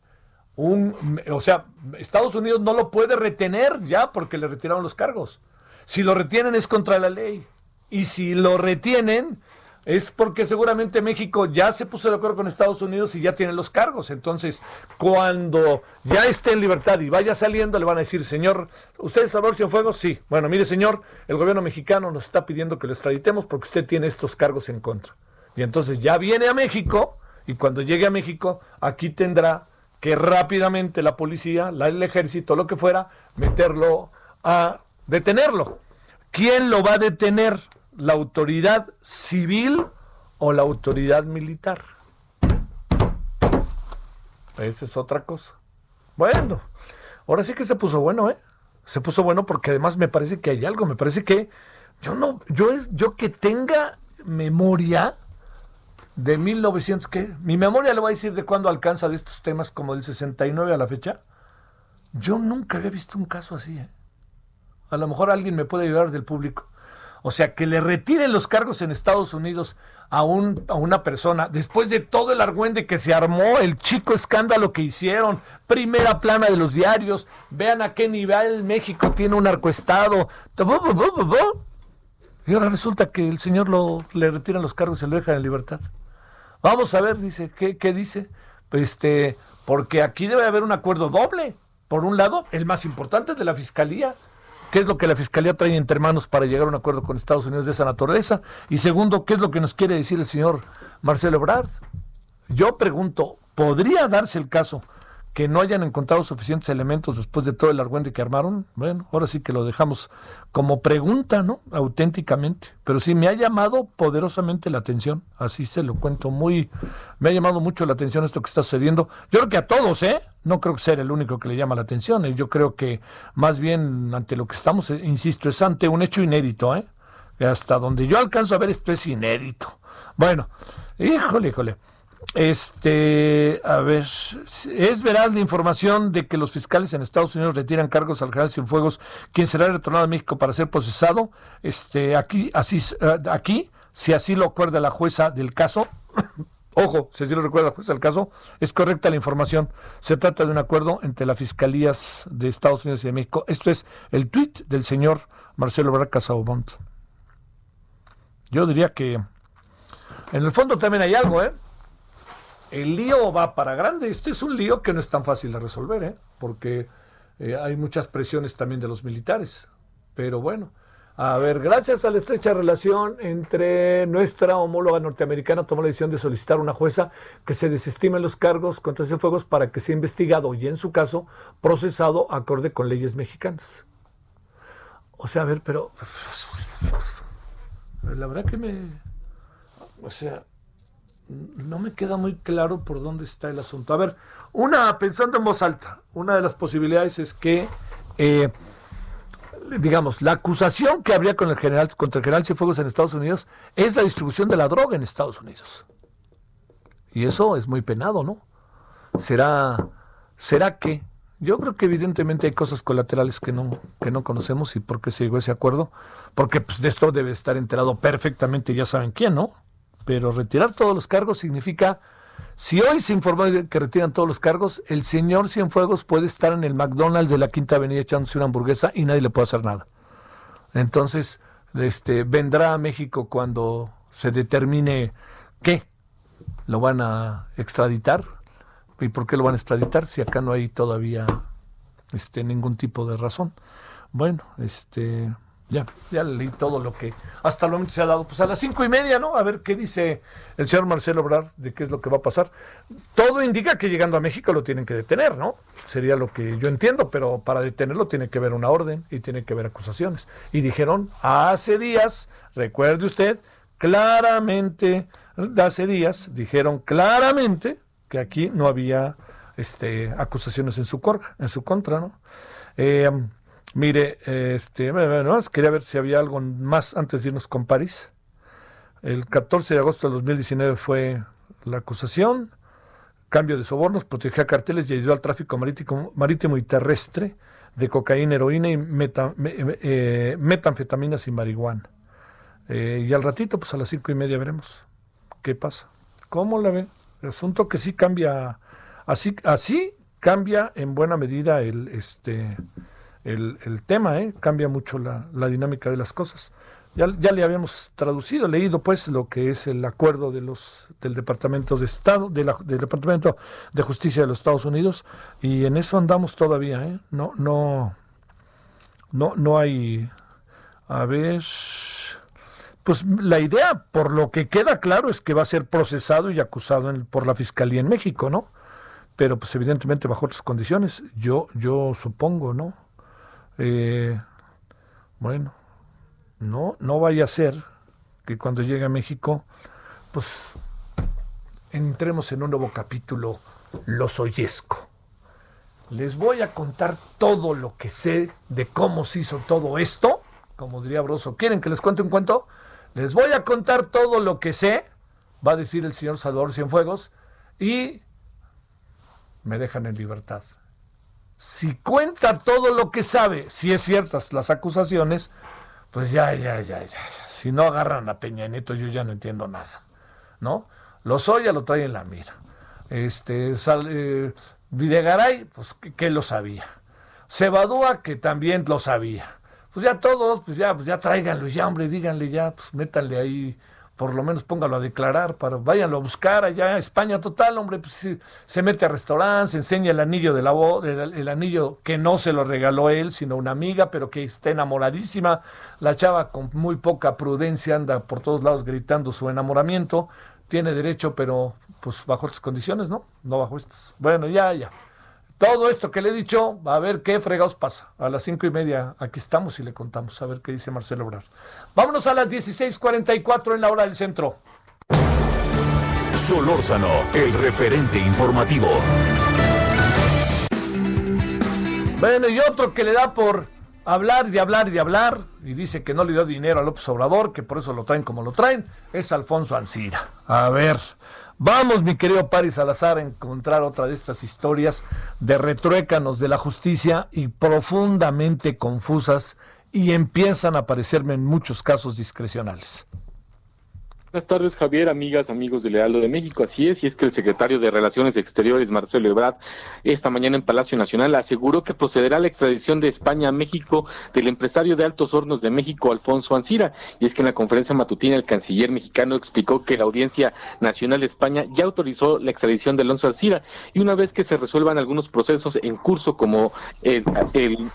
Speaker 1: un... O sea, Estados Unidos no lo puede retener ya porque le retiraron los cargos. Si lo retienen es contra la ley. Y si lo retienen, es porque seguramente México ya se puso de acuerdo con Estados Unidos y ya tiene los cargos. Entonces, cuando ya esté en libertad y vaya saliendo, le van a decir, señor, ¿usted es Salvador Cienfuegos? Sí. Bueno, mire, señor, el gobierno mexicano nos está pidiendo que lo extraditemos porque usted tiene estos cargos en contra. Y entonces ya viene a México y cuando llegue a México, aquí tendrá que rápidamente la policía, el ejército, lo que fuera, meterlo a detenerlo. ¿Quién lo va a detener? La autoridad civil o la autoridad militar. esa es otra cosa. Bueno, ahora sí que se puso bueno, ¿eh? Se puso bueno porque además me parece que hay algo, me parece que yo no, yo es, yo que tenga memoria de 1900, ¿qué? Mi memoria le voy a decir de cuándo alcanza de estos temas como del 69 a la fecha. Yo nunca había visto un caso así, ¿eh? A lo mejor alguien me puede ayudar del público. O sea, que le retiren los cargos en Estados Unidos a, un, a una persona después de todo el argüende que se armó, el chico escándalo que hicieron, primera plana de los diarios, vean a qué nivel México tiene un arcoestado. Y ahora resulta que el señor lo, le retiran los cargos y lo dejan en libertad. Vamos a ver, dice, ¿qué, qué dice? Este, porque aquí debe haber un acuerdo doble. Por un lado, el más importante es de la Fiscalía, qué es lo que la Fiscalía trae entre manos para llegar a un acuerdo con Estados Unidos de esa naturaleza. Y segundo, qué es lo que nos quiere decir el señor Marcelo Ebrard. Yo pregunto, ¿podría darse el caso que no hayan encontrado suficientes elementos después de todo el argüente que armaron, bueno, ahora sí que lo dejamos como pregunta, ¿no? Auténticamente. Pero sí me ha llamado poderosamente la atención, así se lo cuento muy, me ha llamado mucho la atención esto que está sucediendo. Yo creo que a todos, ¿eh? No creo sea el único que le llama la atención. Yo creo que más bien ante lo que estamos, eh, insisto, es ante un hecho inédito, ¿eh? Hasta donde yo alcanzo a ver esto es inédito. Bueno, híjole, híjole. Este, a ver, es veraz la información de que los fiscales en Estados Unidos retiran cargos al general Cienfuegos, quien será retornado a México para ser procesado. Este, aquí, así, eh, aquí, si así lo acuerda la jueza del caso, ojo, si así lo recuerda la jueza del caso, es correcta la información. Se trata de un acuerdo entre las fiscalías de Estados Unidos y de México. Esto es el tuit del señor Marcelo Braca Saubont. Yo diría que en el fondo también hay algo, ¿eh? El lío va para grande. Este es un lío que no es tan fácil de resolver, ¿eh? porque eh, hay muchas presiones también de los militares. Pero bueno, a ver, gracias a la estrecha relación entre nuestra homóloga norteamericana, tomó la decisión de solicitar a una jueza que se desestimen los cargos contra fuegos para que sea investigado y, en su caso, procesado acorde con leyes mexicanas. O sea, a ver, pero. La verdad que me. O sea, no me queda muy claro por dónde está el asunto. A ver, una, pensando en voz alta, una de las posibilidades es que, eh, digamos, la acusación que habría con el general, contra el general Cienfuegos en Estados Unidos es la distribución de la droga en Estados Unidos. Y eso es muy penado, ¿no? ¿Será, será que? Yo creo que evidentemente hay cosas colaterales que no, que no conocemos y por qué se llegó a ese acuerdo. Porque pues, de esto debe estar enterado perfectamente, ya saben quién, ¿no? Pero retirar todos los cargos significa, si hoy se informó que retiran todos los cargos, el señor Cienfuegos puede estar en el McDonald's de la Quinta Avenida echándose una hamburguesa y nadie le puede hacer nada. Entonces, este, vendrá a México cuando se determine qué lo van a extraditar y por qué lo van a extraditar si acá no hay todavía este ningún tipo de razón. Bueno, este ya, ya leí todo lo que hasta el momento se ha dado. Pues a las cinco y media, ¿no? A ver qué dice el señor Marcelo Obrar de qué es lo que va a pasar. Todo indica que llegando a México lo tienen que detener, ¿no? Sería lo que yo entiendo, pero para detenerlo tiene que haber una orden y tiene que haber acusaciones. Y dijeron hace días, recuerde usted, claramente, hace días, dijeron claramente que aquí no había este, acusaciones en su, en su contra, ¿no? Eh, Mire, este, quería ver si había algo más antes de irnos con París. El 14 de agosto del 2019 fue la acusación, cambio de sobornos, protegió a carteles y ayudó al tráfico marítimo, marítimo y terrestre de cocaína, heroína y eh, metanfetaminas y marihuana. Eh, y al ratito, pues a las cinco y media veremos qué pasa. ¿Cómo la ven? El asunto que sí cambia, así, así cambia en buena medida el, este, el, tema, ¿eh? cambia mucho la, dinámica de las cosas. Ya, ya, le habíamos traducido, leído pues lo que es el acuerdo de los del Departamento de Estado, de la, del Departamento de Justicia de los Estados Unidos, y en eso andamos todavía, ¿eh? No, no, no, no hay, a ver, pues la idea, por lo que queda claro, es que va a ser procesado y acusado por la Fiscalía en México, ¿no? Pero pues evidentemente bajo otras condiciones, yo, yo supongo, ¿no? Eh, bueno, no, no vaya a ser que cuando llegue a México, pues entremos en un nuevo capítulo los oyesco. Les voy a contar todo lo que sé de cómo se hizo todo esto. Como diría Broso, ¿quieren que les cuente un cuento? Les voy a contar todo lo que sé, va a decir el señor Salvador Cienfuegos, y me dejan en libertad. Si cuenta todo lo que sabe, si es ciertas las acusaciones, pues ya, ya, ya, ya. Si no agarran a Peña Nieto, yo ya no entiendo nada. ¿No? Lozoya lo trae en la mira. Este, sale, Videgaray, pues que, lo sabía. Cebadúa, que también lo sabía. Pues ya todos, pues ya, pues ya tráiganlo, ya hombre, díganle ya, pues métanle ahí, por lo menos póngalo a declarar, para, váyanlo a buscar allá a España total, hombre, pues se mete a restaurantes, enseña el anillo de la el, el anillo que no se lo regaló él, sino una amiga, pero que está enamoradísima. La chava con muy poca prudencia anda por todos lados gritando su enamoramiento tiene derecho, pero pues bajo otras condiciones, ¿no? No bajo estas. Bueno, ya, ya. Todo esto que le he dicho, a ver qué fregados pasa. A las cinco y media aquí estamos y le contamos, a ver qué dice Marcelo Obrar. Vámonos a las 16:44 en la hora del centro.
Speaker 2: Solórzano, el referente informativo.
Speaker 1: Bueno, y otro que le da por hablar y hablar y hablar, y dice que no le dio dinero a López Obrador, que por eso lo traen como lo traen, es Alfonso Ancira. A ver, vamos, mi querido Paris Salazar, a encontrar otra de estas historias de retruécanos de la justicia y profundamente confusas y empiezan a aparecerme en muchos casos discrecionales.
Speaker 4: Buenas tardes, Javier, amigas, amigos del Lealdo de México. Así es, y es que el secretario de Relaciones Exteriores, Marcelo Ebrard, esta mañana en Palacio Nacional aseguró que procederá la extradición de España a México del empresario de Altos Hornos de México, Alfonso Ancira. Y es que en la conferencia matutina el canciller mexicano explicó que la Audiencia Nacional de España ya autorizó la extradición de Alfonso Ancira y una vez que se resuelvan algunos procesos en curso como el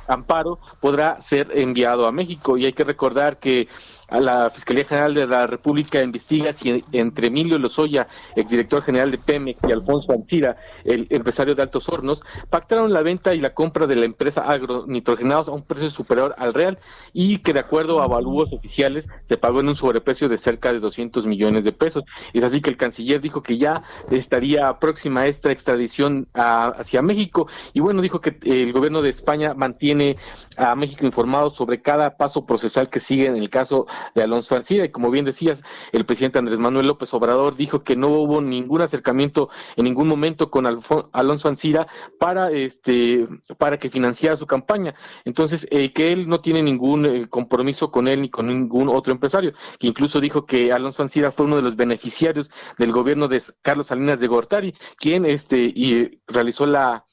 Speaker 4: amparo, podrá ser enviado a México. Y hay que recordar que a la Fiscalía General de la República investiga si entre Emilio Lozoya, exdirector general de Pemex, y Alfonso Antira, el empresario de Altos Hornos, pactaron la venta y la compra de la empresa agronitrogenados a un precio superior al real y que de acuerdo a avalúos oficiales se pagó en un sobreprecio de cerca de 200 millones de pesos. Es así que el canciller dijo que ya estaría próxima esta extradición hacia México y bueno, dijo que el gobierno de España mantiene a México informado sobre cada paso procesal que sigue en el caso de Alonso Ancira. Y como bien decías, el presidente Andrés Manuel López Obrador dijo que no hubo ningún acercamiento en ningún momento con Alonso Ancira para este para que financiara su campaña. Entonces, eh, que él no tiene ningún eh, compromiso con él ni con ningún otro empresario, que incluso dijo que Alonso Ancira fue uno de los beneficiarios del gobierno de Carlos Salinas de Gortari, quien este y realizó la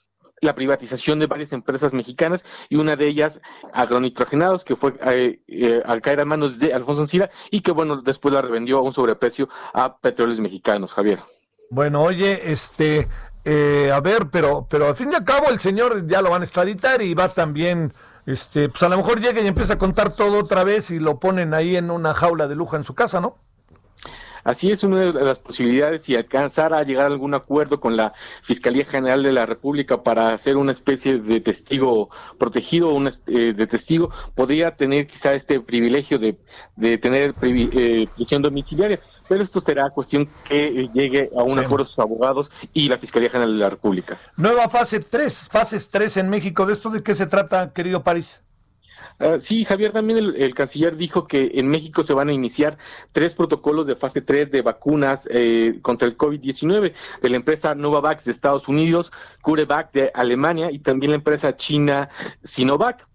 Speaker 4: la privatización de varias empresas mexicanas y una de ellas agronitrogenados que fue eh, eh, al caer a manos de Alfonso Ancira y que bueno después la revendió a un sobreprecio a petróleos mexicanos Javier.
Speaker 1: Bueno oye este eh, a ver pero pero al fin y al cabo el señor ya lo van a extraditar y va también este pues a lo mejor llega y empieza a contar todo otra vez y lo ponen ahí en una jaula de lujo en su casa no
Speaker 4: Así es una de las posibilidades y alcanzar a llegar a algún acuerdo con la Fiscalía General de la República para hacer una especie de testigo protegido, una, eh, de testigo, podría tener quizá este privilegio de, de tener eh, prisión domiciliaria. Pero esto será cuestión que llegue a un acuerdo sus abogados y la Fiscalía General de la República.
Speaker 1: Nueva fase 3, fases 3 en México. ¿De esto de qué se trata, querido París?
Speaker 4: Ah, sí, Javier, también el, canciller dijo que en México se van a iniciar tres protocolos de fase 3 de vacunas eh, contra el COVID-19 de la empresa Novavax de Estados Unidos, CureVac de Alemania y también la empresa china Sinovac.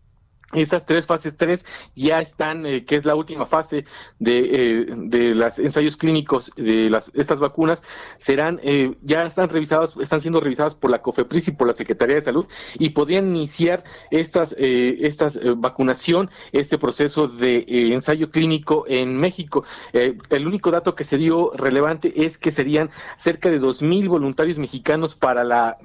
Speaker 4: Estas tres fases tres ya están, eh, que es la última fase de, eh, de los ensayos clínicos de las, estas vacunas, serán, eh, ya están revisadas, están siendo revisadas por la COFEPRIS y por la Secretaría de Salud y podrían iniciar estas, estas vacunación, este proceso de ensayo clínico en México. el único dato que se dio relevante es que serían cerca de dos mil voluntarios mexicanos para la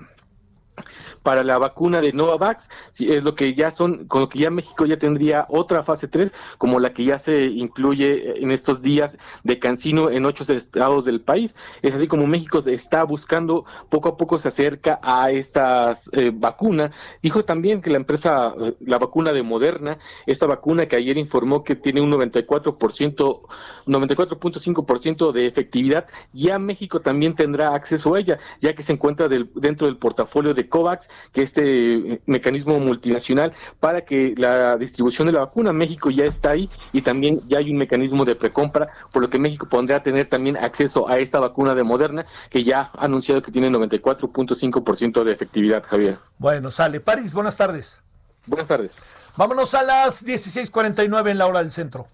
Speaker 4: para la vacuna de Novavax, si es lo que ya son, con lo que ya México ya tendría otra fase 3, como la que ya se incluye en estos días de Cancino en ocho estados del país. Es así como México está buscando, poco a poco se acerca a esta eh, vacuna. Dijo también que la empresa, eh, la vacuna de Moderna, esta vacuna que ayer informó que tiene un 94%, 94.5% de efectividad, ya México también tendrá acceso a ella, ya que se encuentra dentro del portafolio de COVAX que este eh, mecanismo multinacional para que la distribución de la vacuna, México ya está ahí y también ya hay un mecanismo de precompra, por lo que México podrá tener también acceso a esta vacuna de Moderna, que ya ha anunciado que tiene 94.5% de efectividad, Javier.
Speaker 1: Bueno, sale. París, buenas tardes.
Speaker 4: Buenas tardes.
Speaker 1: Vámonos a las 16:49 en la hora del centro.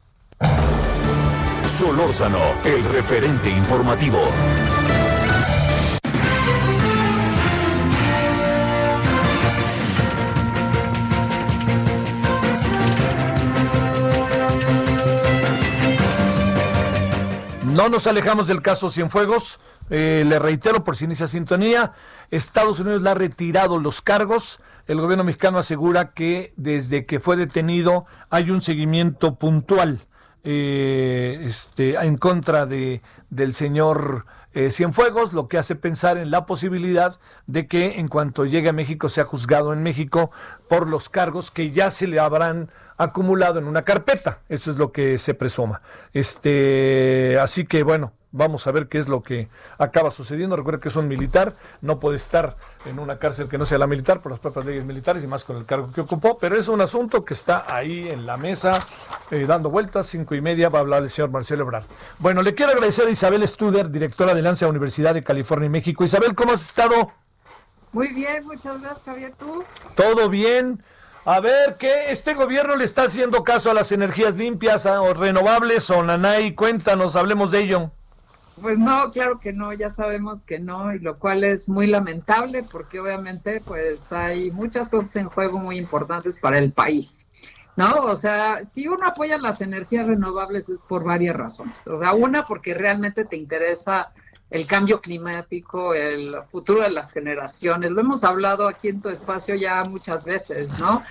Speaker 2: Solórzano, el referente informativo.
Speaker 1: No nos alejamos del caso Cienfuegos. Eh, le reitero por si inicia sintonía. Estados Unidos le ha retirado los cargos. El gobierno mexicano asegura que desde que fue detenido hay un seguimiento puntual eh, este, en contra de, del señor eh, Cienfuegos, lo que hace pensar en la posibilidad de que en cuanto llegue a México sea juzgado en México por los cargos que ya se le habrán acumulado en una carpeta. Eso es lo que se presuma. Este, así que bueno, vamos a ver qué es lo que acaba sucediendo. Recuerda que es un militar, no puede estar en una cárcel que no sea la militar por las propias leyes militares y más con el cargo que ocupó, pero es un asunto que está ahí en la mesa eh, dando vueltas, cinco y media, va a hablar el señor Marcelo Ebrard. Bueno, le quiero agradecer a Isabel Studer, directora de Lanza Universidad de California y México. Isabel, ¿cómo has estado?
Speaker 5: Muy bien, muchas gracias, Javier. ¿Tú?
Speaker 1: Todo bien. A ver, ¿qué? ¿Este gobierno le está haciendo caso a las energías limpias o renovables o Nanay? Cuéntanos, hablemos de ello.
Speaker 5: Pues no, claro que no, ya sabemos que no, y lo cual es muy lamentable porque obviamente pues hay muchas cosas en juego muy importantes para el país. ¿No? O sea, si uno apoya las energías renovables es por varias razones. O sea, una porque realmente te interesa el cambio climático, el futuro de las generaciones. Lo hemos hablado aquí en tu espacio ya muchas veces, ¿no?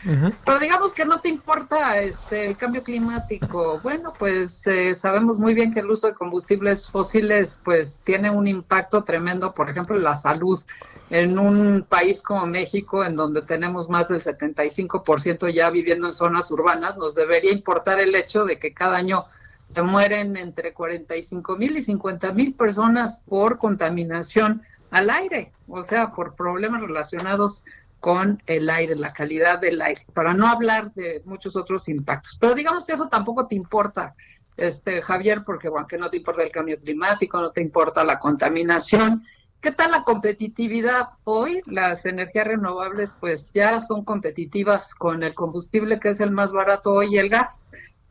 Speaker 5: Pero digamos que no te importa este el cambio climático. Bueno, pues eh, sabemos muy bien que el uso de combustibles fósiles pues tiene un impacto tremendo, por ejemplo, en la salud en un país como México, en donde tenemos más del 75% ya viviendo en zonas urbanas, nos debería importar el hecho de que cada año se mueren entre 45 mil y 50 mil personas por contaminación al aire, o sea, por problemas relacionados con el aire, la calidad del aire, para no hablar de muchos otros impactos. Pero digamos que eso tampoco te importa, este Javier, porque aunque no te importa el cambio climático, no te importa la contaminación. ¿Qué tal la competitividad? Hoy las energías renovables pues ya son competitivas con el combustible que es el más barato hoy, el gas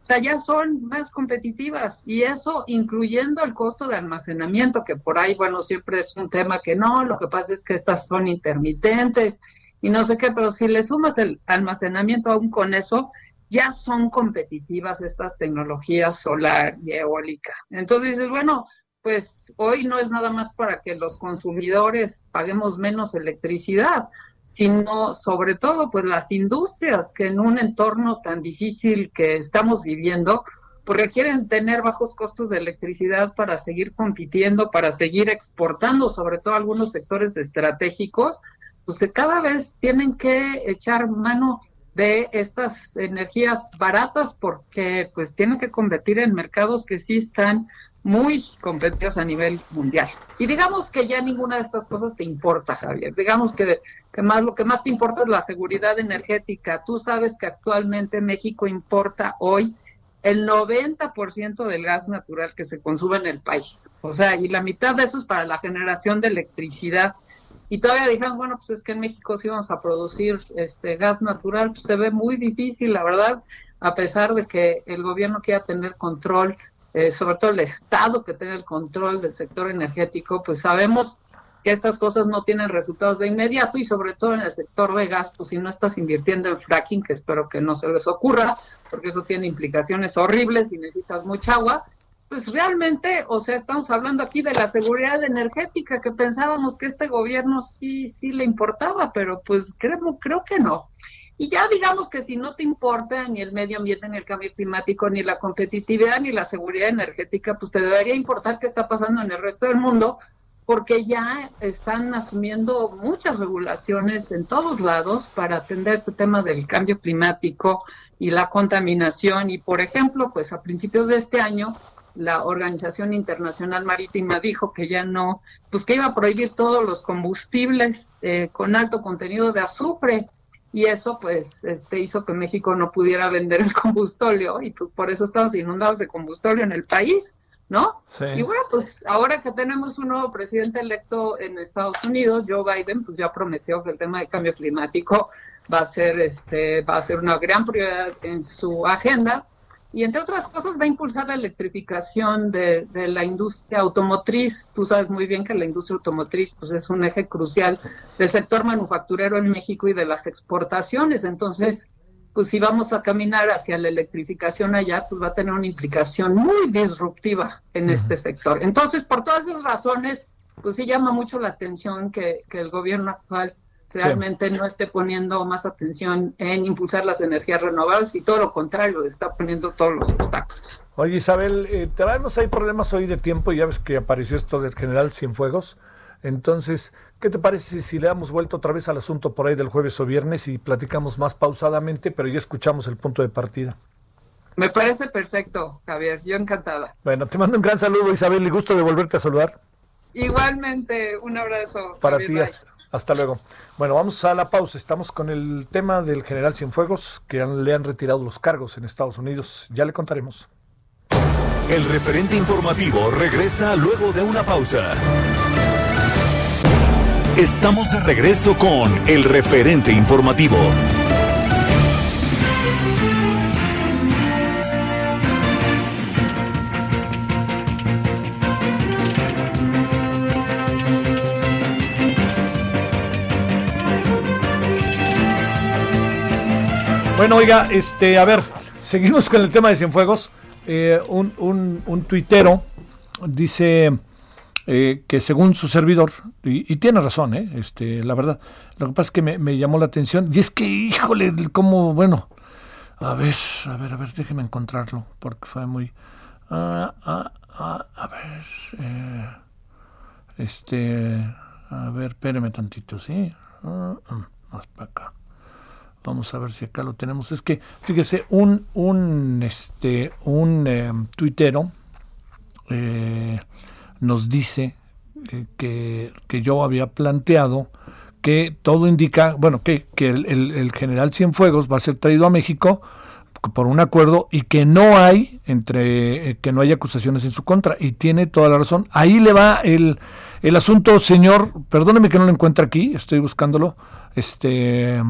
Speaker 5: sea, ya son más competitivas y eso incluyendo el costo de almacenamiento, que por ahí, bueno, siempre es un tema que no, lo que pasa es que estas son intermitentes y no sé qué, pero si le sumas el almacenamiento aún con eso, ya son competitivas estas tecnologías solar y eólica. Entonces dices, bueno, pues hoy no es nada más para que los consumidores paguemos menos electricidad, sino sobre todo pues las industrias que en un entorno tan difícil que estamos viviendo, pues requieren tener bajos costos de electricidad para seguir compitiendo, para seguir exportando, sobre todo algunos sectores estratégicos, pues que cada vez tienen que echar mano de estas energías baratas porque pues tienen que competir en mercados que sí están muy competitivos a nivel mundial. Y digamos que ya ninguna de estas cosas te importa, Javier. Digamos que, que más lo que más te importa es la seguridad energética. Tú sabes que actualmente México importa hoy el 90% del gas natural que se consume en el país. O sea, y la mitad de eso es para la generación de electricidad. Y todavía dijimos, bueno, pues es que en México sí vamos a producir este gas natural, pues se ve muy difícil, la verdad, a pesar de que el gobierno quiera tener control eh, sobre todo el Estado que tenga el control del sector energético, pues sabemos que estas cosas no tienen resultados de inmediato y sobre todo en el sector de gas, pues si no estás invirtiendo en fracking, que espero que no se les ocurra, porque eso tiene implicaciones horribles y necesitas mucha agua, pues realmente, o sea, estamos hablando aquí de la seguridad energética que pensábamos que este gobierno sí, sí le importaba, pero pues creo, creo que no. Y ya digamos que si no te importa ni el medio ambiente, ni el cambio climático, ni la competitividad, ni la seguridad energética, pues te debería importar qué está pasando en el resto del mundo, porque ya están asumiendo muchas regulaciones en todos lados para atender este tema del cambio climático y la contaminación. Y por ejemplo, pues a principios de este año, la Organización Internacional Marítima dijo que ya no, pues que iba a prohibir todos los combustibles eh, con alto contenido de azufre y eso pues este hizo que México no pudiera vender el combustóleo y pues por eso estamos inundados de combustóleo en el país, ¿no? Y bueno, pues ahora que tenemos un nuevo presidente electo en Estados Unidos, Joe Biden, pues ya prometió que el tema de cambio climático va a ser este va a ser una gran prioridad en su agenda y entre otras cosas va a impulsar la electrificación de, la industria automotriz. Tú sabes muy bien que la industria automotriz pues es un eje crucial del sector manufacturero en México y de las exportaciones. Entonces, pues si vamos a caminar hacia la electrificación allá, pues va a tener una implicación muy disruptiva en este sector. Entonces, por todas esas razones, pues sí llama mucho la atención que, que el gobierno actual realmente no esté poniendo más atención en impulsar las energías renovables y todo lo contrario, está poniendo todos los obstáculos.
Speaker 1: Oye Isabel, eh, traemos hay problemas hoy de tiempo, ya ves que apareció esto del general Cienfuegos. Entonces, ¿qué te parece si le damos vuelta otra vez al asunto por ahí del jueves o viernes y platicamos más pausadamente, pero ya escuchamos el punto de partida?
Speaker 5: Me parece perfecto, Javier, yo encantada.
Speaker 1: Bueno, te mando un gran saludo, Isabel, y gusto de volverte a saludar.
Speaker 5: Igualmente, un abrazo.
Speaker 1: Para ti, hasta luego. Bueno, vamos a la pausa. Estamos con el tema del general Cienfuegos, que le han retirado los cargos en Estados Unidos. Ya le contaremos.
Speaker 2: El referente informativo regresa luego de una pausa. Estamos de regreso con el referente informativo.
Speaker 1: Bueno, oiga, este, a ver, seguimos con el tema de Cienfuegos. Eh, un, un, tuitero dice eh, que según su servidor, y, tiene razón, eh, este, la verdad, lo que pasa es que me, llamó la atención, y es que, híjole, como, bueno, a ver, a ver, a ver, déjeme encontrarlo, porque fue muy... Ah, ah, ah, a ver, eh, este, a ver, espéreme tantito, ¿sí? más para acá. Vamos a ver si acá lo tenemos. Es que, fíjese, un, un, este, un eh, tuitero eh, nos dice eh, que, que, yo había planteado que todo indica, bueno, que, que el, el, general Cienfuegos va a ser traído a México por un acuerdo y que no hay entre que no hay acusaciones en su contra y tiene toda la razón. Ahí le va el, el asunto, señor, perdóneme que no lo encuentre aquí, estoy buscándolo. Este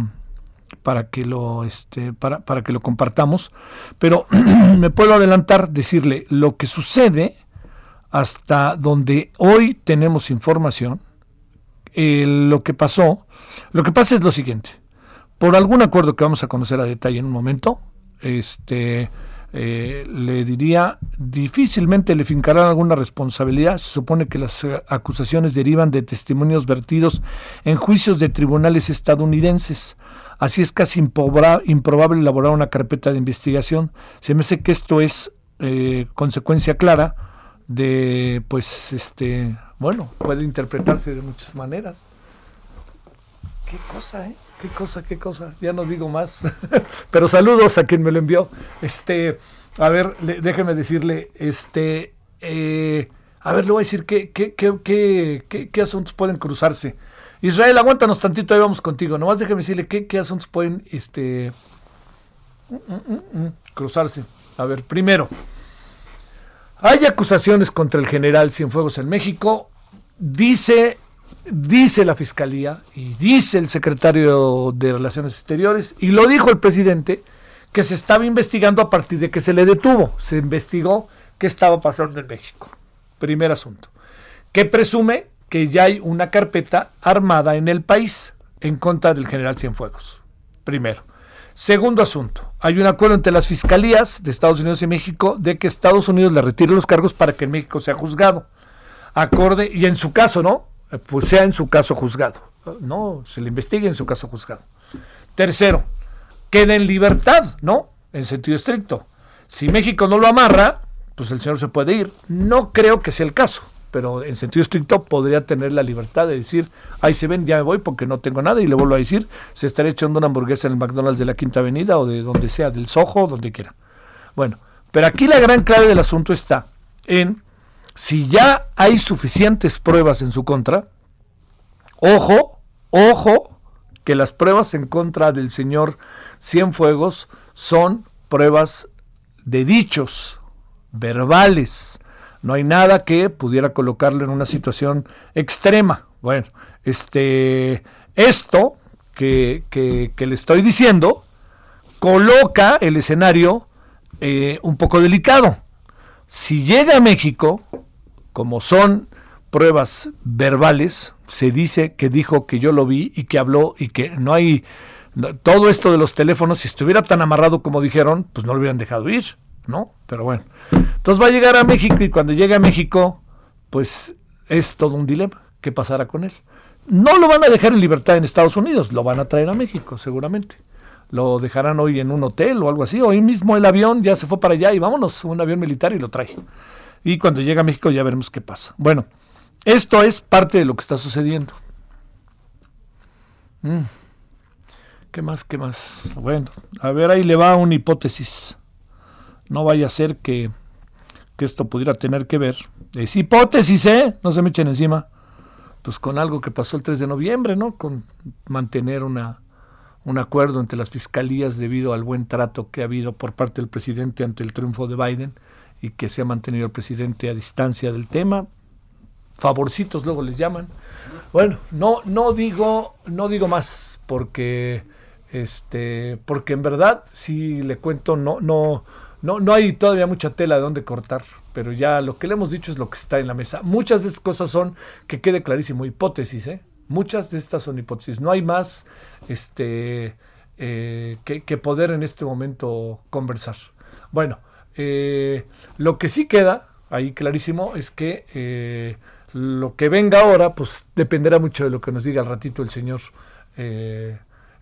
Speaker 1: para que lo este para, para que lo compartamos pero me puedo adelantar decirle lo que sucede hasta donde hoy tenemos información lo que pasó lo que pasa es lo siguiente por algún acuerdo que vamos a conocer a detalle en un momento este eh, le diría difícilmente le fincarán alguna responsabilidad. Se supone que las acusaciones derivan de testimonios vertidos en juicios de tribunales estadounidenses. Así es casi improbable elaborar una carpeta de investigación. Se me hace que esto es eh, consecuencia clara de, pues, este, bueno, puede interpretarse de muchas maneras. Qué cosa, ¿eh? Qué cosa, qué cosa. Ya no digo más. Pero saludos a quien me lo envió. Este, a ver, déjeme decirle, este, eh, a ver, le voy a decir qué, qué, qué, qué asuntos pueden cruzarse Israel, aguántanos tantito, ahí vamos contigo. Nomás déjeme decirle qué, asuntos pueden este, mm, mm, mm, cruzarse. A ver, primero, hay acusaciones contra el general Cienfuegos en México. Dice, dice la fiscalía y dice el secretario de Relaciones Exteriores y lo dijo el presidente que se estaba investigando a partir de que se le detuvo. Se investigó qué estaba pasando en México. Primer asunto. Que presume que ya hay una carpeta armada en el país en contra del general Cienfuegos. Primero. Segundo asunto, hay un acuerdo entre las fiscalías de Estados Unidos y México de que Estados Unidos le retire los cargos para que en México sea juzgado. Acorde, y en su caso, ¿no? Pues sea en su caso juzgado. No, se le investigue en su caso juzgado. Tercero, queda en libertad, ¿no? En sentido estricto. Si México no lo amarra, pues el señor se puede ir. No creo que sea el caso, pero en sentido estricto podría tener la libertad de decir, ahí se ven, ya me voy porque no tengo nada y le vuelvo a decir, se estaría echando una hamburguesa en el McDonald's de la Quinta Avenida o de donde sea, del Soho, donde quiera. Bueno, pero aquí la gran clave del asunto está en si ya hay suficientes pruebas en su contra, ojo, ojo, que las pruebas en contra del señor Cienfuegos son pruebas de dichos verbales. No hay nada que pudiera colocarlo en una situación extrema. Bueno, este, esto que, que, le estoy diciendo coloca el escenario eh, un poco delicado. Si llega a México, como son pruebas verbales, se dice que dijo que yo lo vi y que habló y que no hay todo esto de los teléfonos, si estuviera tan amarrado como dijeron, pues no lo hubieran dejado ir, ¿no? Pero bueno. Entonces va a llegar a México y cuando llegue a México, pues es todo un dilema. ¿Qué pasará con él? No lo van a dejar en libertad en Estados Unidos, lo van a traer a México, seguramente. Lo dejarán hoy en un hotel o algo así. Hoy mismo el avión ya se fue para allá y vámonos, un avión militar y lo trae. Y cuando llegue a México ya veremos qué pasa. Bueno, esto es parte de lo que está sucediendo. Mm. ¿Qué más? ¿Qué más? Bueno, a ver, ahí le va una hipótesis. No vaya a ser que, que esto pudiera tener que ver. Es hipótesis, ¿eh? No se me echen encima. Pues con algo que pasó el 3 de noviembre, ¿no? Con mantener una, un acuerdo entre las fiscalías debido al buen trato que ha habido por parte del presidente ante el triunfo de Biden y que se ha mantenido el presidente a distancia del tema. Favorcitos luego les llaman. Bueno, no, no digo, no digo más porque este, porque en verdad, si le cuento, no, no, no, no hay todavía mucha tela de dónde cortar, pero ya lo que le hemos dicho es lo que está en la mesa. Muchas de estas cosas son, que quede clarísimo, hipótesis, ¿eh? Muchas de estas son hipótesis. No hay más este, eh, que, poder en este momento conversar. Bueno, eh, lo que sí queda ahí clarísimo es que eh, lo que venga ahora, pues dependerá mucho de lo que nos diga al ratito el señor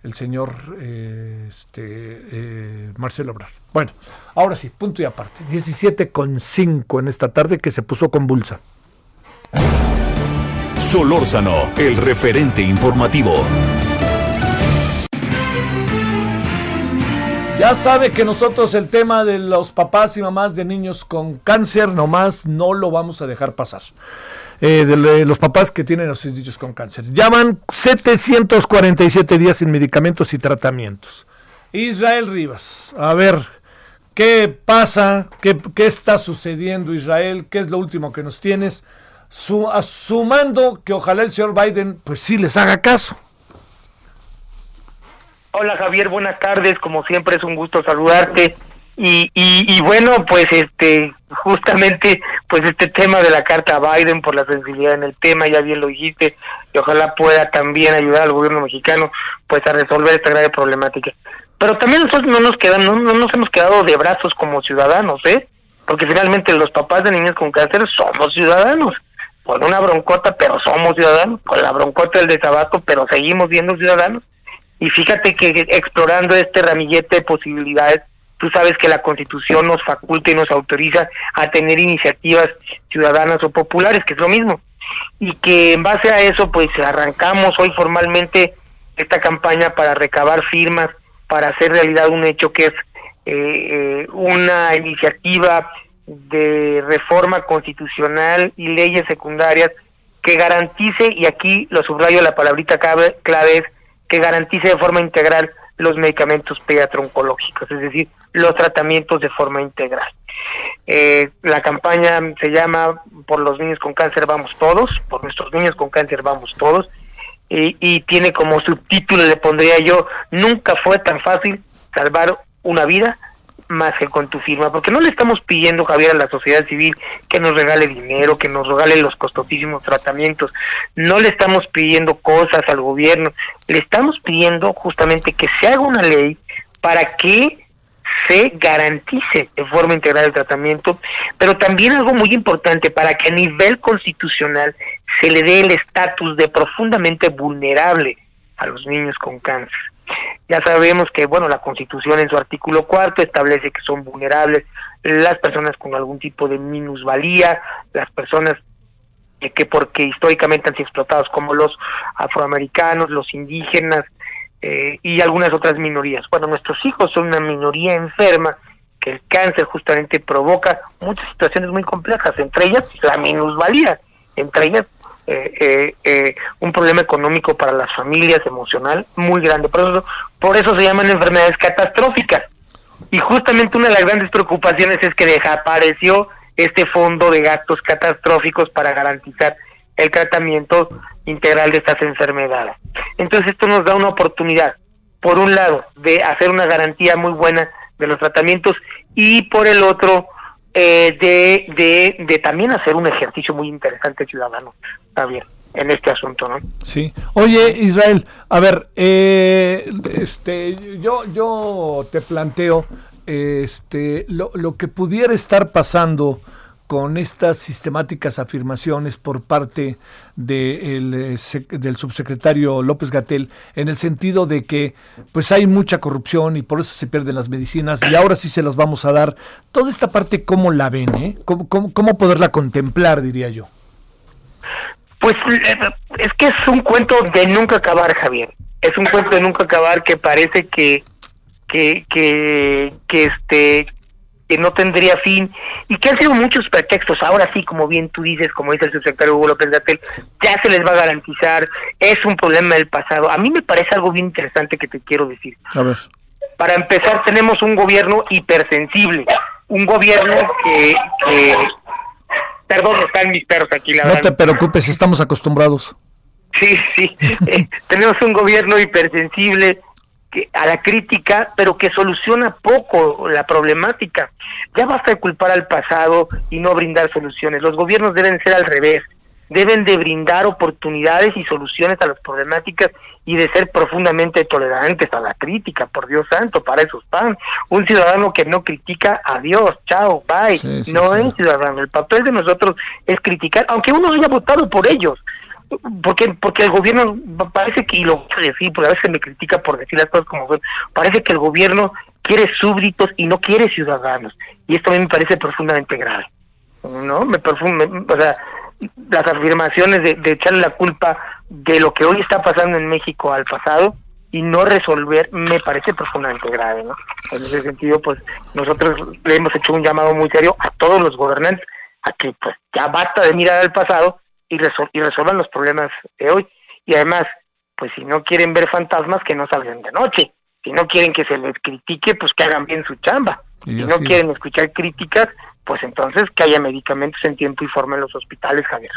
Speaker 1: el señor eh, este, eh, Marcelo Obrar. Bueno, ahora sí, punto y aparte. 17 con 5 en esta tarde que se puso convulsa.
Speaker 2: Solórzano, el referente informativo.
Speaker 1: Ya sabe que nosotros el tema de los papás y mamás de niños con cáncer nomás no lo vamos a dejar pasar. Eh, de, los papás que tienen a sus hijos con cáncer. Llaman 747 días sin medicamentos y tratamientos. Israel Rivas, a ver, ¿qué pasa? ¿Qué, está sucediendo Israel? ¿Qué es lo último que nos tienes? Su, que ojalá el señor Biden pues sí les haga caso.
Speaker 6: Hola Javier, buenas tardes, como siempre es un gusto saludarte. Y, y, bueno, pues este, justamente, pues este tema de la carta a Biden por la sensibilidad en el tema, ya bien lo dijiste, y ojalá pueda también ayudar al gobierno mexicano, pues a resolver esta grave problemática. Pero también nosotros no nos quedamos, no, no nos hemos quedado de brazos como ciudadanos, ¿eh? Porque finalmente los papás de niños con cáncer somos ciudadanos, con una broncota, pero somos ciudadanos, con la broncota del de tabaco, pero seguimos siendo ciudadanos. Y fíjate que explorando este ramillete de posibilidades, Tú sabes que la Constitución nos faculta y nos autoriza a tener iniciativas ciudadanas o populares, que es lo mismo. Y que en base a eso, pues arrancamos hoy formalmente esta campaña para recabar firmas, para hacer realidad un hecho que es eh, eh, una iniciativa de reforma constitucional y leyes secundarias que garantice, y aquí lo subrayo la palabrita clave, clave es que garantice de forma integral los medicamentos pediatro-oncológicos, es decir, los tratamientos de forma integral. Eh, la campaña se llama Por los niños con cáncer vamos todos, por nuestros niños con cáncer vamos todos, y, y tiene como subtítulo, le pondría yo, nunca fue tan fácil salvar una vida más que con tu firma, porque no le estamos pidiendo, Javier, a la sociedad civil que nos regale dinero, que nos regale los costosísimos tratamientos, no le estamos pidiendo cosas al gobierno, le estamos pidiendo justamente que se haga una ley para que se garantice de forma integral el tratamiento, pero también algo muy importante para que a nivel constitucional se le dé el estatus de profundamente vulnerable a los niños con cáncer. Ya sabemos que, bueno, la Constitución en su artículo cuarto establece que son vulnerables las personas con algún tipo de minusvalía, las personas que porque históricamente han sido explotados como los afroamericanos, los indígenas eh, y algunas otras minorías. Bueno, nuestros hijos son una minoría enferma que el cáncer justamente provoca muchas situaciones muy complejas, entre ellas la minusvalía, entre ellas eh, eh, un problema económico para las familias, emocional, muy grande. Por eso, por eso se llaman enfermedades catastróficas. Y justamente una de las grandes preocupaciones es que desapareció este fondo de gastos catastróficos para garantizar el tratamiento integral de estas enfermedades. Entonces esto nos da una oportunidad, por un lado, de hacer una garantía muy buena de los tratamientos y por el otro, eh, de, de, de también hacer un ejercicio muy interesante ciudadano, también en este asunto, ¿no?
Speaker 1: Sí. Oye, Israel, a ver, eh, este, yo, yo te planteo, este, lo, lo que pudiera estar pasando con estas sistemáticas afirmaciones por parte de eh, del subsecretario López Gatel en el sentido de que pues hay mucha corrupción y por eso se pierden las medicinas y ahora sí se las vamos a dar. Toda esta parte, ¿cómo la ven? Eh? ¿Cómo, cómo, poderla contemplar, diría yo?
Speaker 6: Pues eh, es que es un cuento de nunca acabar, Javier. Es un cuento de nunca acabar que parece que que que, que este que no tendría fin y que han sido muchos pretextos. Ahora sí, como bien tú dices, como dice el subsecretario Hugo López Gatel, ya se les va a garantizar, es un problema del pasado. A mí me parece algo bien interesante que te quiero decir.
Speaker 1: A ver.
Speaker 6: Para empezar, tenemos un gobierno hipersensible, un gobierno que... Perdón, están mis perros aquí, la
Speaker 1: verdad. No te preocupes, estamos acostumbrados.
Speaker 6: Sí, sí. Eh, tenemos un gobierno hipersensible, a la crítica, pero que soluciona poco la problemática. Ya basta de culpar al pasado y no brindar soluciones. Los gobiernos deben ser al revés, deben de brindar oportunidades y soluciones a las problemáticas y de ser profundamente tolerantes a la crítica, por Dios santo, para esos pan. Un ciudadano que no critica, adiós, chao, bye. no es ciudadano. El papel de nosotros es criticar, aunque uno haya votado por ellos porque porque el gobierno parece que y lo voy a decir porque a veces me critica por decir las cosas como son parece que el gobierno quiere súbditos y no quiere ciudadanos. Y esto a mí me parece profundamente grave no me, perfume, o sea las afirmaciones de, de echarle la culpa de lo que hoy está pasando en México al pasado y no resolver me parece profundamente grave no en ese sentido pues nosotros le hemos hecho un llamado muy serio a todos los gobernantes a que pues ya basta de mirar al pasado y, y resuelvan los problemas de hoy. Y además, pues si no quieren ver fantasmas, que no salgan de noche. Si no quieren que se les critique, pues que hagan bien su chamba. si no quieren escuchar críticas, pues entonces que haya medicamentos en tiempo y forma en los hospitales, Javier.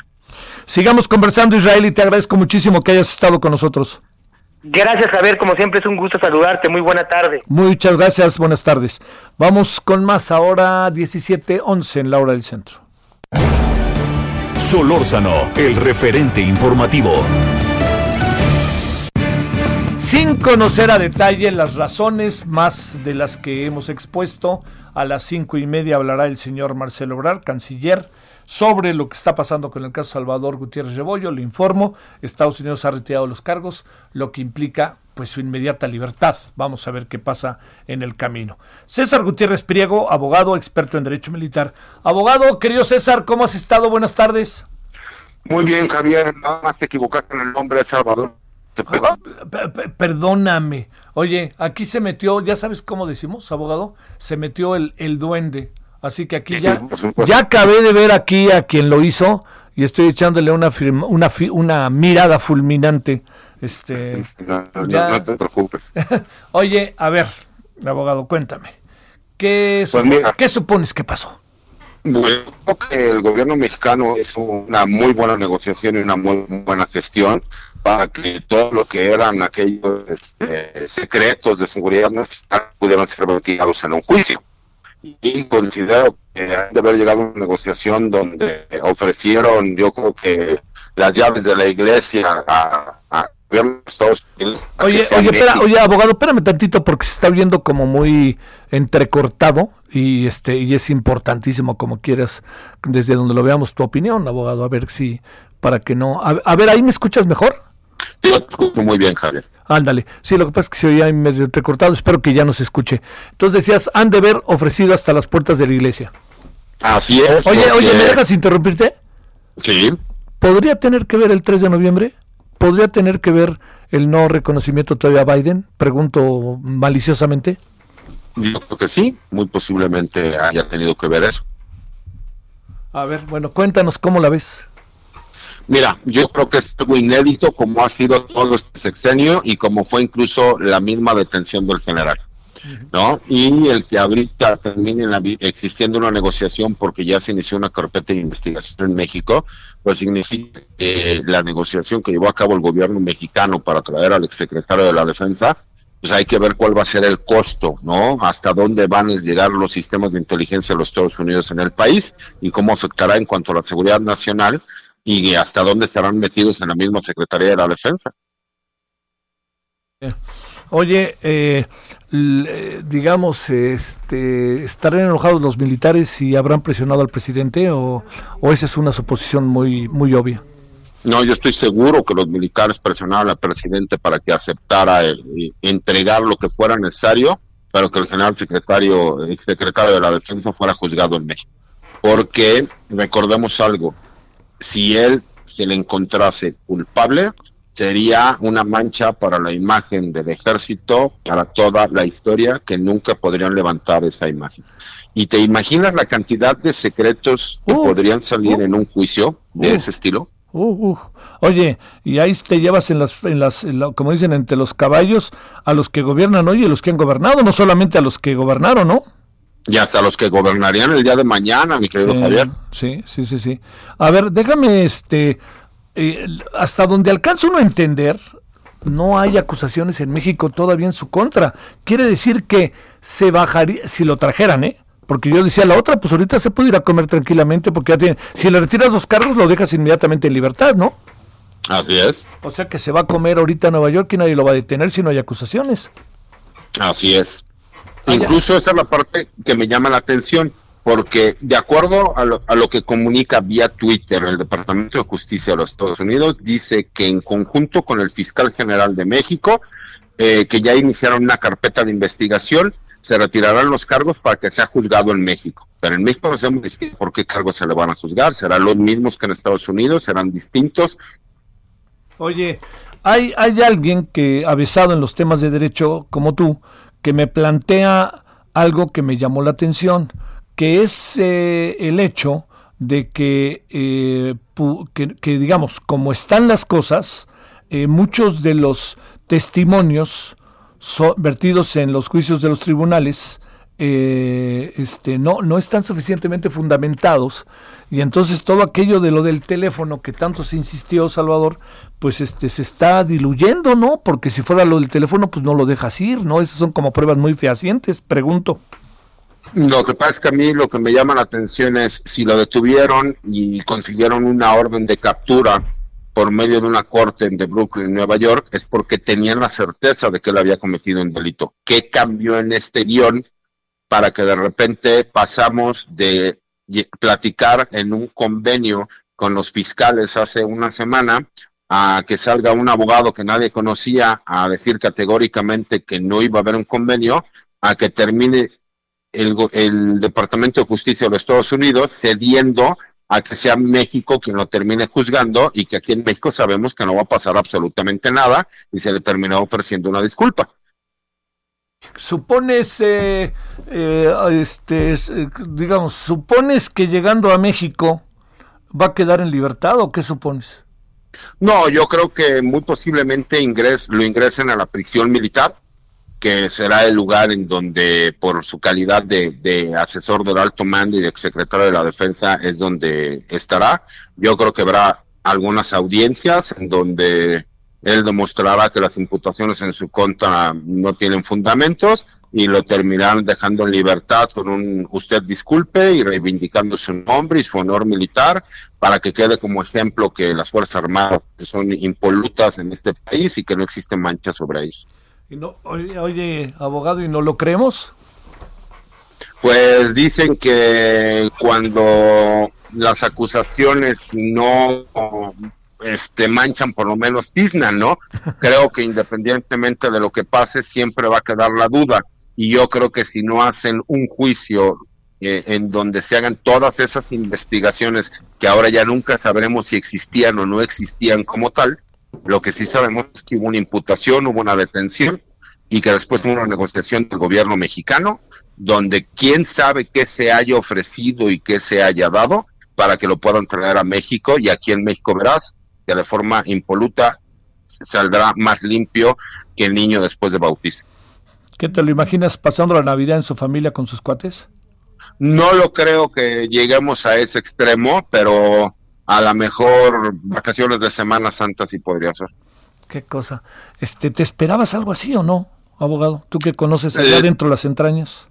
Speaker 1: Sigamos conversando, Israel, y te agradezco muchísimo que hayas estado con nosotros.
Speaker 6: Gracias, Javier. Como siempre, es un gusto saludarte. Muy buena tarde.
Speaker 1: Muchas gracias. Buenas tardes. Vamos con más ahora, 17:11 en la hora del centro.
Speaker 2: Solórzano, el referente informativo.
Speaker 1: Sin conocer a detalle las razones más de las que hemos expuesto, a las cinco y media hablará el señor Marcelo Obrar, canciller, sobre lo que está pasando con el caso Salvador Gutiérrez Rebollo. Le informo, Estados Unidos ha retirado los cargos, lo que implica pues su inmediata libertad. Vamos a ver qué pasa en el camino. César Gutiérrez Priego, abogado, experto en derecho militar. Abogado, querido César, ¿cómo has estado? Buenas tardes.
Speaker 7: Muy bien, Javier, nada más te equivocaste en el nombre de Salvador.
Speaker 1: Ah, perdóname. Oye, aquí se metió, ya sabes cómo decimos, abogado, se metió el, el duende. Así que aquí ya, ya acabé de ver aquí a quien lo hizo y estoy echándole una, una, una mirada fulminante este,
Speaker 7: no, te preocupes.
Speaker 1: Oye, a ver, abogado, cuéntame. ¿Qué, pues ¿Qué supones que pasó?
Speaker 7: Bueno, que el gobierno mexicano hizo una muy buena negociación y una muy buena gestión para que todo lo que eran aquellos este, secretos de seguridad nacional pudieran ser vertidos en un juicio. Y considero que han de haber llegado a una negociación donde ofrecieron, yo creo que las llaves de la iglesia a,
Speaker 1: Oye, oye, espera, oye, abogado, espérame tantito porque se está viendo como muy entrecortado y este y es importantísimo como quieras desde donde lo veamos tu opinión, abogado, a ver si para que no a, ver, ahí me escuchas mejor?
Speaker 7: Sí, te escucho muy bien, Javier.
Speaker 1: Ándale. Sí, lo que pasa es que se oía medio entrecortado, espero que ya nos escuche. Entonces decías, han de ver ofrecido hasta las puertas de la iglesia.
Speaker 7: Así es.
Speaker 1: Oye, oye, ¿me dejas interrumpirte?
Speaker 7: Sí.
Speaker 1: ¿Podría tener que ver el 3 de noviembre? ¿Podría tener que ver el no reconocimiento todavía a Biden? Pregunto maliciosamente.
Speaker 7: Yo creo que sí, muy posiblemente haya tenido que ver eso.
Speaker 1: A ver, bueno, cuéntanos cómo la ves.
Speaker 7: Mira, yo creo que es algo inédito como ha sido todo este sexenio y como fue incluso la misma detención del general. ¿no? Y el que ahorita termine existiendo una negociación porque ya se inició una carpeta de investigación en México, pues significa que la negociación que llevó a cabo el gobierno mexicano para traer al exsecretario de la Defensa, pues hay que ver cuál va a ser el costo, ¿no? Hasta dónde van a llegar los sistemas de inteligencia de los Estados Unidos en el país y cómo afectará en cuanto a la seguridad nacional y hasta dónde estarán metidos en la misma Secretaría de la Defensa.
Speaker 1: Oye, eh, eh, digamos, este, ¿estarán enojados los militares y habrán presionado al presidente o, esa es una suposición muy, muy obvia?
Speaker 7: No, yo estoy seguro que los militares presionaron al presidente para que aceptara entregar lo que fuera necesario, pero que el general secretario, el secretario de la Defensa fuera juzgado en México. Porque recordemos algo, si él se le encontrase culpable, sería una mancha para la imagen del ejército, para toda la historia, que nunca podrían levantar esa imagen. ¿Y te imaginas la cantidad de secretos que uh, podrían salir uh, en un juicio de uh, ese estilo?
Speaker 1: Oye, y ahí te llevas en las, en las como dicen, entre los caballos a los que gobiernan hoy y a los que han gobernado, no solamente a los que gobernaron, ¿no?
Speaker 7: Y hasta los que gobernarían el día de mañana, mi querido Javier.
Speaker 1: Sí, sí, sí, sí. A ver, déjame, este, eh, hasta donde alcanza uno a entender, no hay acusaciones en México todavía en su contra. Quiere decir que se bajaría, si lo trajeran, ¿eh? Porque yo decía la otra, pues ahorita se puede ir a comer tranquilamente porque ya tiene, si le retiras los cargos lo dejas inmediatamente en libertad, ¿no?
Speaker 7: Así es.
Speaker 1: O sea que se va a comer ahorita a Nueva York y nadie lo va a detener si no hay acusaciones.
Speaker 7: Así es. Incluso esa es la parte que me llama la atención, porque de acuerdo a lo, a lo, que comunica vía Twitter el Departamento de Justicia de los Estados Unidos, dice que en conjunto con el fiscal general de México, eh, que ya iniciaron una carpeta de investigación, se retirarán los cargos para que sea juzgado en México. Pero en México no sabemos por qué cargos se le van a juzgar. ¿Serán los mismos que en Estados Unidos? ¿Serán distintos?
Speaker 1: Oye, hay, hay alguien que, avesado en los temas de derecho como tú, que me plantea algo que me llamó la atención, que es eh, el hecho de eh, que, que, digamos, como están las cosas, eh, muchos de los testimonios vertidos en los juicios de los tribunales este, no, no están suficientemente fundamentados y entonces todo aquello de lo del teléfono que tanto se insistió Salvador, pues este se está diluyendo, ¿no? Porque si fuera lo del teléfono, pues no lo dejas ir, ¿no? Esas son como pruebas muy fehacientes, pregunto.
Speaker 7: Lo que pasa es que a mí lo que me llama la atención es si lo detuvieron y consiguieron una orden de captura por medio de una corte de Brooklyn, Nueva York, es porque tenían la certeza de que él había cometido un delito. ¿Qué cambió en este guion para que de repente pasamos de platicar en un convenio con los fiscales hace una semana a que salga un abogado que nadie conocía a decir categóricamente que no iba a haber un convenio, a que termine el, el Departamento de Justicia de los Estados Unidos cediendo a que sea México quien lo termine juzgando y que aquí en México sabemos que no va a pasar absolutamente nada y se le terminó ofreciendo una disculpa.
Speaker 1: Supones, eh, eh, este, eh, digamos, supones que llegando a México va a quedar en libertad o qué supones?
Speaker 7: No, yo creo que muy posiblemente ingres, lo ingresen a la prisión militar, que será el lugar en donde, por su calidad de, asesor del alto mando y de exsecretario de la defensa, es donde estará. Yo creo que habrá algunas audiencias en donde él demostrará que las imputaciones en su contra no tienen fundamentos y lo terminaron dejando en libertad con un usted disculpe y reivindicando su nombre y su honor militar para que quede como ejemplo que las Fuerzas Armadas son impolutas en este país y que no existen manchas sobre ellos.
Speaker 1: Y no, oye, oye, abogado, ¿y no lo creemos?
Speaker 7: Pues dicen que cuando las acusaciones no este manchan por lo menos tiznan, ¿no? Creo que independientemente de lo que pase siempre va a quedar la duda y yo creo que si no hacen un juicio eh, en donde se hagan todas esas investigaciones que ahora ya nunca sabremos si existían o no existían como tal, lo que sí sabemos es que hubo una imputación, hubo una detención y que después hubo una negociación del gobierno mexicano donde quién sabe qué se haya ofrecido y qué se haya dado para que lo puedan traer a México y aquí en México verás que de forma impoluta saldrá más limpio que el niño después de bautizo.
Speaker 1: ¿Qué te lo imaginas pasando la Navidad en su familia con sus cuates?
Speaker 7: No lo creo que lleguemos a ese extremo, pero a lo mejor vacaciones de Semana Santa sí podría ser.
Speaker 1: Qué cosa. Este, ¿Te esperabas algo así o no, abogado? Tú que conoces allá
Speaker 7: Eh,
Speaker 1: dentro las entrañas.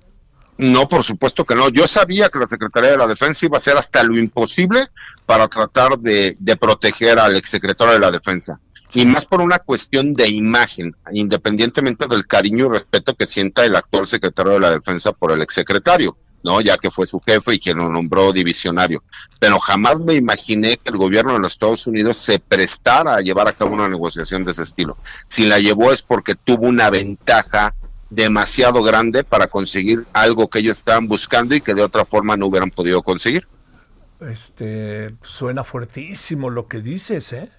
Speaker 7: No, por supuesto que no. Yo sabía que la Secretaría de la Defensa iba a hacer hasta lo imposible para tratar de, de proteger al exsecretario de la Defensa. Y más por una cuestión de imagen, independientemente del cariño y respeto que sienta el actual secretario de la Defensa por el exsecretario, ¿no? Ya que fue su jefe y quien lo nombró divisionario. Pero jamás me imaginé que el gobierno de los Estados Unidos se prestara a llevar a cabo una negociación de ese estilo. Si la llevó es porque tuvo una ventaja demasiado grande para conseguir algo que ellos estaban buscando y que de otra forma no hubieran podido conseguir.
Speaker 1: Este, suena fuertísimo lo que dices, ¿eh?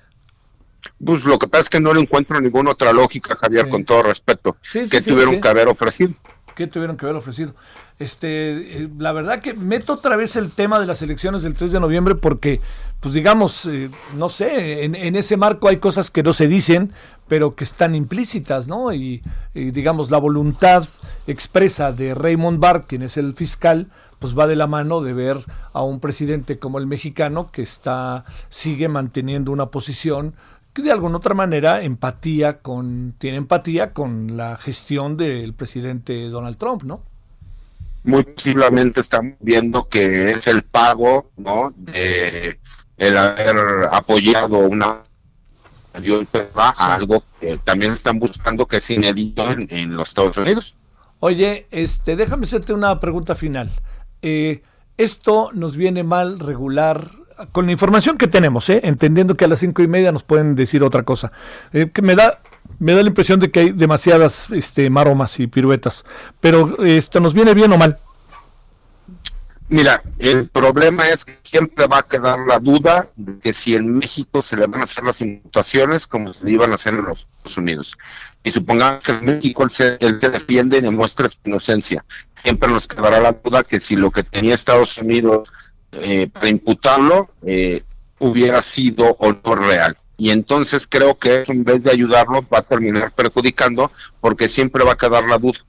Speaker 7: Pues lo que pasa es que no le encuentro ninguna otra lógica, Javier,
Speaker 1: Sí.
Speaker 7: con todo respeto,
Speaker 1: Sí, sí,
Speaker 7: que tuvieron que haber ofrecido.
Speaker 1: ¿Qué tuvieron que haber ofrecido? Este, eh, la verdad que meto otra vez el tema de las elecciones del 3 de noviembre porque, pues digamos, eh, no sé, en, ese marco hay cosas que no se dicen, pero que están implícitas, ¿no? Y, y, digamos, la voluntad expresa de Raymond Barr, quien es el fiscal, pues va de la mano de ver a un presidente como el mexicano que está, sigue manteniendo una posición que de alguna otra manera empatía con, tiene empatía con la gestión del presidente Donald Trump, ¿no?
Speaker 7: Muy posiblemente estamos viendo que es el pago, ¿no? De el haber apoyado una a algo que también están buscando que es inédito en, en los Estados Unidos.
Speaker 1: Oye, este, déjame hacerte una pregunta final. Eh, esto nos viene mal regular con la información que tenemos, ¿eh? entendiendo que a las cinco y media nos pueden decir otra cosa. Eh, que me da me da la impresión de que hay demasiadas este, maromas y piruetas. Pero esto nos viene bien o mal.
Speaker 7: Mira, el problema es que siempre va a quedar la duda de que si en México se le van a hacer las imputaciones como se iban a hacer en los Estados Unidos. Y supongamos que en México él se, él se defiende y demuestra su inocencia. Siempre nos quedará la duda que si lo que tenía Estados Unidos eh, para imputarlo eh, hubiera sido o real. Y entonces creo que en vez de ayudarlo va a terminar perjudicando porque siempre va a quedar la duda.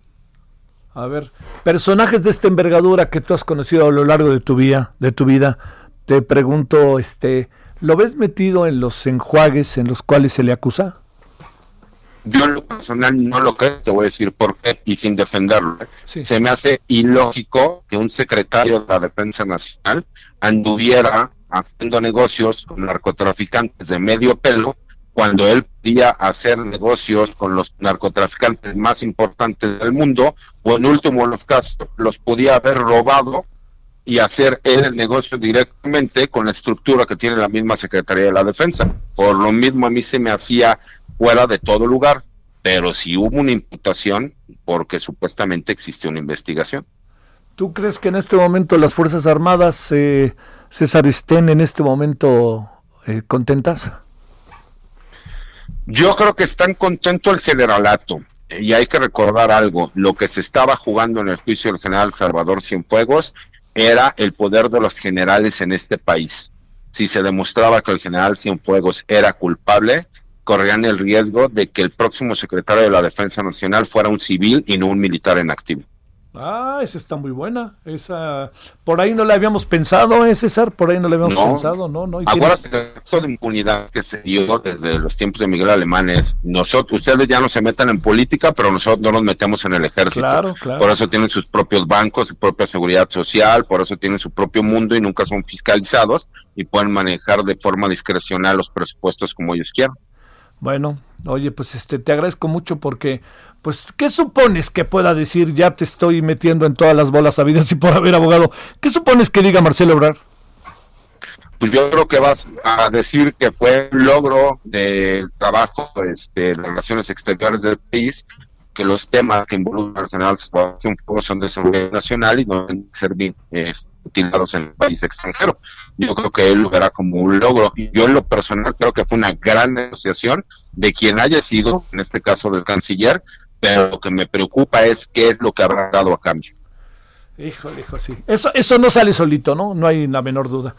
Speaker 1: A ver, personajes de esta envergadura que tú has conocido a lo largo de tu vida, de tu vida, te pregunto, este, ¿lo ves metido en los enjuagues en los cuales se le acusa?
Speaker 7: Yo en lo personal no lo creo, te voy a decir por qué y sin defenderlo. ¿eh?
Speaker 1: Sí.
Speaker 7: Se me hace ilógico que un secretario de la Defensa Nacional anduviera haciendo negocios con narcotraficantes de medio pelo cuando él podía hacer negocios con los narcotraficantes más importantes del mundo, o en último los casos, los podía haber robado y hacer él el negocio directamente con la estructura que tiene la misma Secretaría de la Defensa. Por lo mismo a mí se me hacía fuera de todo lugar, pero si hubo una imputación porque supuestamente existe una investigación.
Speaker 1: ¿Tú crees que en este momento las Fuerzas Armadas, eh, César, estén en este momento eh, contentas?
Speaker 7: Yo creo que están contento el generalato. eh, Y hay que recordar algo, lo que se estaba jugando en el juicio del general Salvador Cienfuegos era el poder de los generales en este país. Si se demostraba que el general Cienfuegos era culpable, corrían el riesgo de que el próximo secretario de la Defensa Nacional fuera un civil y no un militar en activo.
Speaker 1: Ah, esa está muy buena. Esa, por ahí no la habíamos pensado, ¿eh, César? Por ahí no la habíamos pensado, ¿no? no
Speaker 7: que el de impunidad que se dio desde los tiempos de Miguel Alemán es, nosotros, ustedes ya no se metan en política, pero nosotros no nos metemos en el ejército.
Speaker 1: Claro, claro.
Speaker 7: Por eso tienen sus propios bancos, su propia seguridad social, por eso tienen su propio mundo y nunca son fiscalizados y pueden manejar de forma discrecional los presupuestos como ellos quieran.
Speaker 1: Bueno, oye, pues este te agradezco mucho porque pues, ¿qué supones que pueda decir? Ya te estoy metiendo en todas las bolas sabidas y por haber abogado. ¿Qué supones que diga Marcelo Obrar?
Speaker 7: Pues yo creo que vas a decir que fue un logro del trabajo este, de relaciones exteriores del país, que los temas que involucran al general son de seguridad nacional y no deben ser utilizados en el país extranjero. Yo creo que él lo verá como un logro. Yo en lo personal creo que fue una gran negociación de quien haya sido, en este caso del canciller, pero lo que me preocupa es qué es lo que habrá dado a cambio.
Speaker 1: Híjole, hijo, sí. Eso, eso no sale solito, ¿no? No hay la menor duda.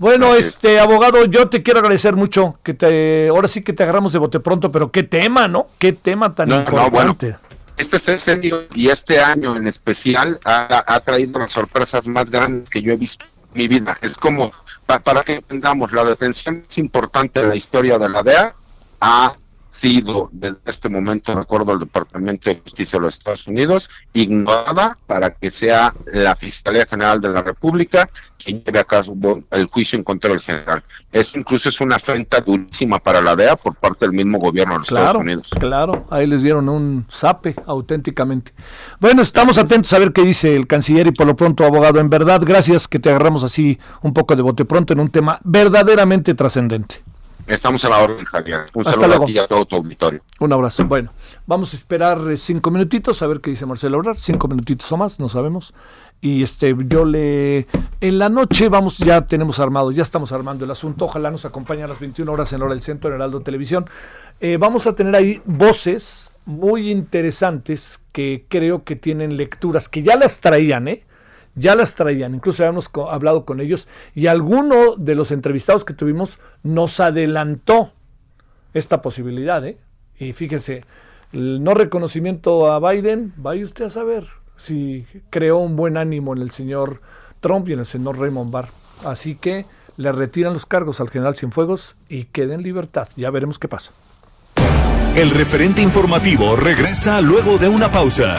Speaker 1: Bueno, este abogado, yo te quiero agradecer mucho que te, ahora sí que te agarramos de bote pronto, pero qué tema, ¿no? Qué tema tan importante.
Speaker 7: este es serio y este año en especial ha, traído las sorpresas más grandes que yo he visto en mi vida. Es como, para que entendamos, la detención es importante en la historia de la DEA, ha sido desde este momento, de acuerdo al Departamento de Justicia de los Estados Unidos, ignorada para que sea la Fiscalía General de la República quien lleve a cabo el juicio en contra del general. Eso incluso es una afrenta durísima para la DEA por parte del mismo gobierno de los Estados Unidos.
Speaker 1: Claro, ahí les dieron un zape auténticamente. Bueno, estamos atentos a ver qué dice el canciller y por lo pronto, abogado, en verdad, gracias que te agarramos así un poco de bote pronto en un tema verdaderamente trascendente.
Speaker 7: Estamos a la orden, Javier. Un saludo a ti y a todo tu auditorio.
Speaker 1: Un abrazo. Bueno, vamos a esperar eh, cinco minutitos a ver qué dice Marcelo Obrar. Cinco minutitos o más, no sabemos. Y este, yo le. En la noche vamos, ya tenemos armado, ya estamos armando el asunto. Ojalá nos acompañe a las 21 horas en Hora del Centro, en Heraldo Televisión. Eh, vamos a tener ahí voces muy interesantes que creo que tienen lecturas, que ya las traían, ¿eh? Ya las traían, incluso habíamos hablado con ellos y alguno de los entrevistados que tuvimos nos adelantó esta posibilidad. ¿eh? Y fíjese, el no reconocimiento a Biden, vaya usted a saber si creó un buen ánimo en el señor Trump y en el señor Raymond Barr. Así que le retiran los cargos al general Cienfuegos y queda en libertad. Ya veremos qué pasa.
Speaker 2: El referente informativo regresa luego de una pausa.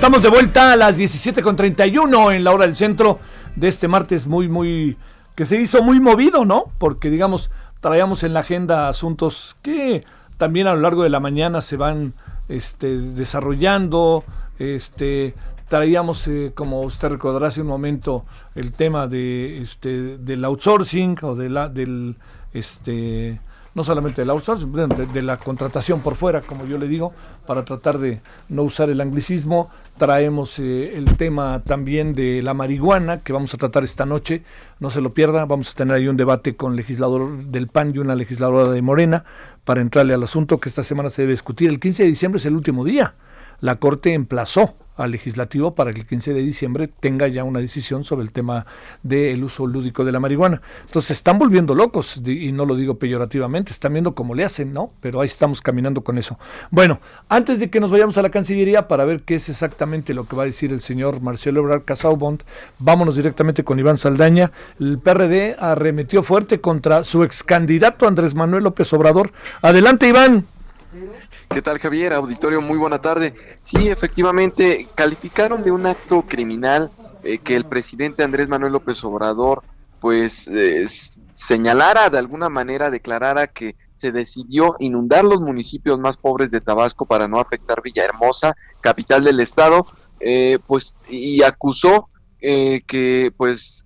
Speaker 1: Estamos de vuelta a las 17.31 en la hora del centro de este martes muy, muy, que se hizo muy movido, ¿no? Porque, digamos, traíamos en la agenda asuntos que también a lo largo de la mañana se van este, desarrollando, este, traíamos, eh, como usted recordará hace un momento, el tema de, este, del outsourcing o de la, del, este, no solamente del outsourcing, de, la contratación por fuera, como yo le digo, para tratar de no usar el anglicismo. Traemos eh, el tema también de la marihuana, que vamos a tratar esta noche, no se lo pierda, vamos a tener ahí un debate con legislador del PAN y una legisladora de Morena para entrarle al asunto que esta semana se debe discutir. El 15 de diciembre es el último día. La Corte emplazó al legislativo para que el 15 de diciembre tenga ya una decisión sobre el tema del uso lúdico de la marihuana. Entonces están volviendo locos, y no lo digo peyorativamente, están viendo cómo le hacen, ¿no? Pero ahí estamos caminando con eso. Bueno, antes de que nos vayamos a la Cancillería para ver qué es exactamente lo que va a decir el señor Marcelo Ebrard Casaubond, vámonos directamente con Iván Saldaña. El PRD arremetió fuerte contra su ex candidato Andrés Manuel López Obrador. Adelante, Iván.
Speaker 8: ¿Qué tal Javier? Auditorio, muy buena tarde. Sí, efectivamente, calificaron de un acto criminal eh, que el presidente Andrés Manuel López Obrador pues eh, señalara de alguna manera, declarara que se decidió inundar los municipios más pobres de Tabasco para no afectar Villahermosa, capital del estado, eh, pues y acusó que pues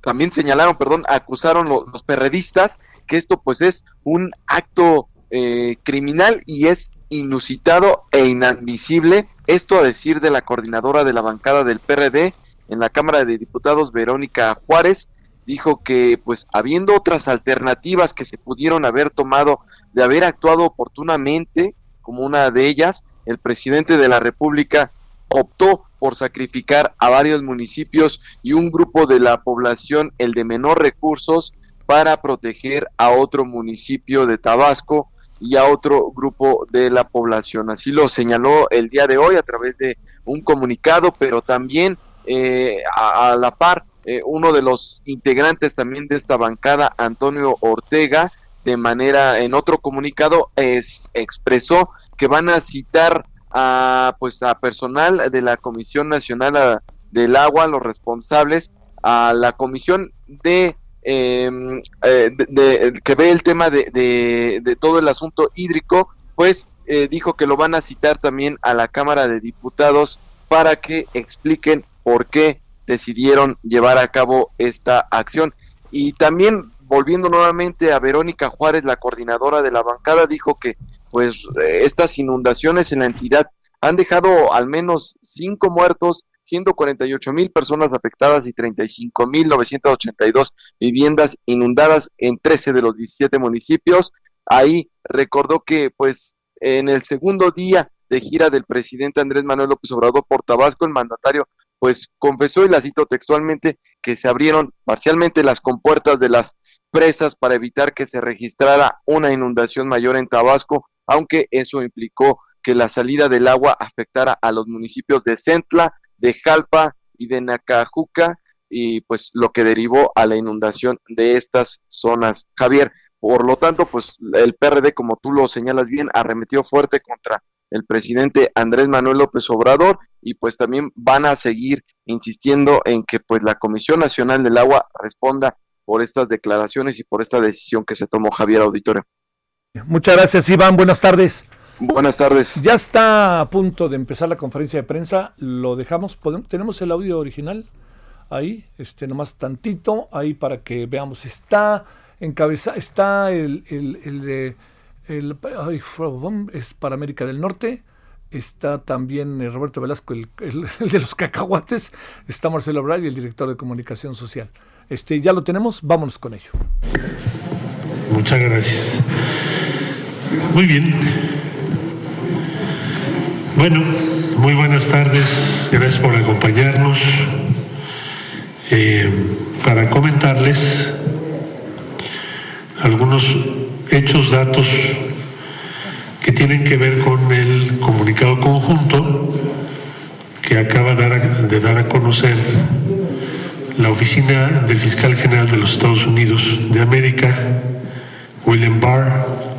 Speaker 8: también señalaron, perdón, acusaron los perredistas que esto pues es un acto eh, criminal y es inusitado e inadmisible. Esto a decir de la coordinadora de la bancada del PRD en la Cámara de Diputados, Verónica Juárez, dijo que pues habiendo otras alternativas que se pudieron haber tomado de haber actuado oportunamente, como una de ellas, el presidente de la República optó por sacrificar a varios municipios y un grupo de la población, el de menor recursos, para proteger a otro municipio de Tabasco y a otro grupo de la población. Así lo señaló el día de hoy a través de un comunicado, pero también eh, a, la par eh, uno de los integrantes también de esta bancada, Antonio Ortega, de manera en otro comunicado es, expresó que van a citar a pues a personal de la Comisión Nacional del Agua, los responsables, a la Comisión de eh, de, que ve el tema de, de, todo el asunto hídrico, pues eh, dijo que lo van a citar también a la Cámara de Diputados para que expliquen por qué decidieron llevar a cabo esta acción. Y también volviendo nuevamente a Verónica Juárez, la coordinadora de la bancada, dijo que pues estas inundaciones en la entidad han dejado al menos cinco muertos 148 mil personas afectadas y 35 mil 982 viviendas inundadas en 13 de los 17 municipios. Ahí recordó que pues en el segundo día de gira del presidente Andrés Manuel López Obrador por Tabasco, el mandatario pues confesó y la cito textualmente que se abrieron parcialmente las compuertas de las presas para evitar que se registrara una inundación mayor en Tabasco, aunque eso implicó que la salida del agua afectara a los municipios de Centla, de Jalpa y de Nacajuca y pues lo que derivó a la inundación de estas zonas. Javier, por lo tanto, pues el PRD, como tú lo señalas bien, arremetió fuerte contra el presidente Andrés Manuel López Obrador y pues también van a seguir insistiendo en que pues la Comisión Nacional del Agua responda por estas declaraciones y por esta decisión que se tomó Javier Auditorio.
Speaker 1: Muchas gracias, Iván. Buenas tardes.
Speaker 8: Buenas tardes.
Speaker 1: Ya está a punto de empezar la conferencia de prensa. Lo dejamos. ¿Tenemos el audio original? Ahí, este, nomás tantito, ahí para que veamos. Está encabezado, está el, el, el de. El, es para América del Norte. Está también eh, Roberto Velasco, el, de los cacahuates. Está Marcelo Bray, el director de comunicación social. Este, ya lo tenemos, vámonos con ello.
Speaker 9: Muchas gracias. Muy bien. Bueno, muy buenas tardes, gracias por acompañarnos. Eh, para comentarles algunos hechos, datos que tienen que ver con el comunicado conjunto que acaba de dar a conocer la oficina del fiscal general de los Estados Unidos de América, William Barr,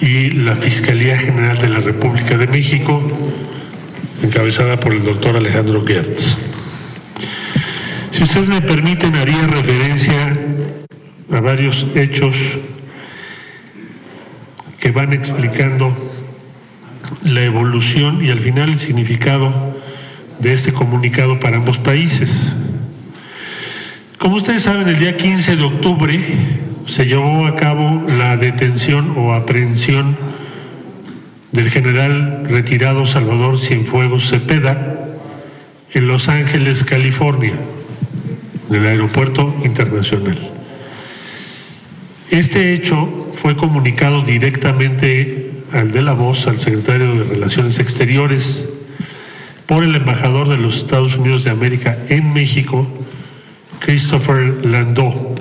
Speaker 9: y la Fiscalía General de la República de México, encabezada por el doctor Alejandro Gertz. Si ustedes me permiten, haría referencia a varios hechos que van explicando la evolución y al final el significado de este comunicado para ambos países. Como ustedes saben, el día 15 de octubre se llevó a cabo la detención o aprehensión del general retirado Salvador Cienfuegos Cepeda en Los Ángeles, California, del aeropuerto internacional. Este hecho fue comunicado directamente al de la voz, al secretario de Relaciones Exteriores, por el embajador de los Estados Unidos de América en México, Christopher Landau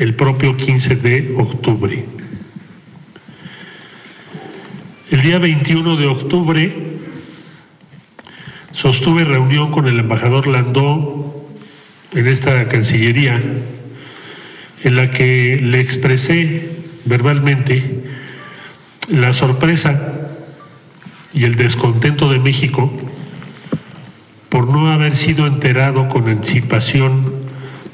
Speaker 9: el propio 15 de octubre. El día 21 de octubre sostuve reunión con el embajador Landó en esta Cancillería, en la que le expresé verbalmente la sorpresa y el descontento de México por no haber sido enterado con anticipación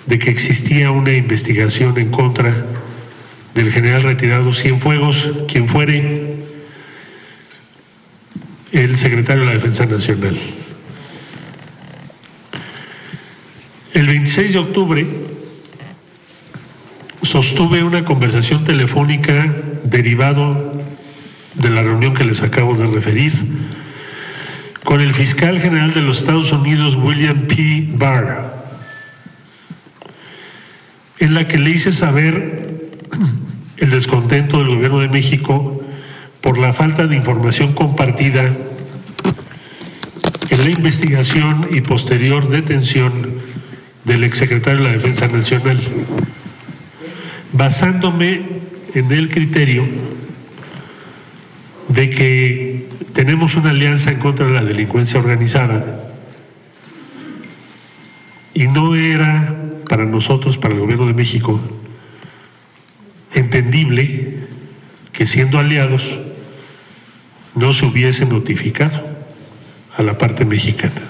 Speaker 9: de que existía una investigación en contra del general retirado Cienfuegos, quien fuere el secretario de la Defensa Nacional. El 26 de octubre sostuve una conversación telefónica derivado de la reunión que les acabo de referir con el fiscal general de los Estados Unidos, William P. Barr, en la que le hice saber el descontento del gobierno de México por la falta de información compartida en la investigación y posterior detención del exsecretario de la Defensa Nacional, basándome en el criterio de que tenemos una alianza en contra de la delincuencia organizada y no era para nosotros, para el gobierno de México, entendible que siendo aliados no se hubiese notificado a la parte mexicana.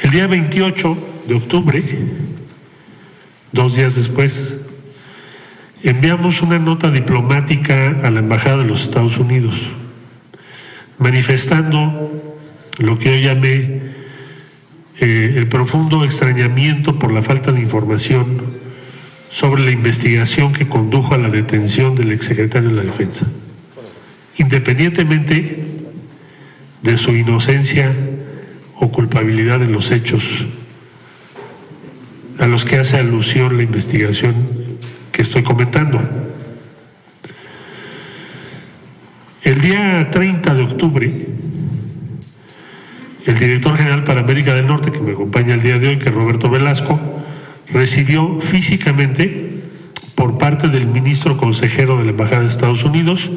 Speaker 9: El día 28 de octubre, dos días después, enviamos una nota diplomática a la Embajada de los Estados Unidos, manifestando lo que yo llamé eh, el profundo extrañamiento por la falta de información sobre la investigación que condujo a la detención del exsecretario de la Defensa, independientemente de su inocencia o culpabilidad en los hechos a los que hace alusión la investigación que estoy comentando. El día 30 de octubre, el director general para América del Norte, que me acompaña el día de hoy, que es Roberto Velasco, recibió físicamente por parte del ministro consejero de la Embajada de Estados Unidos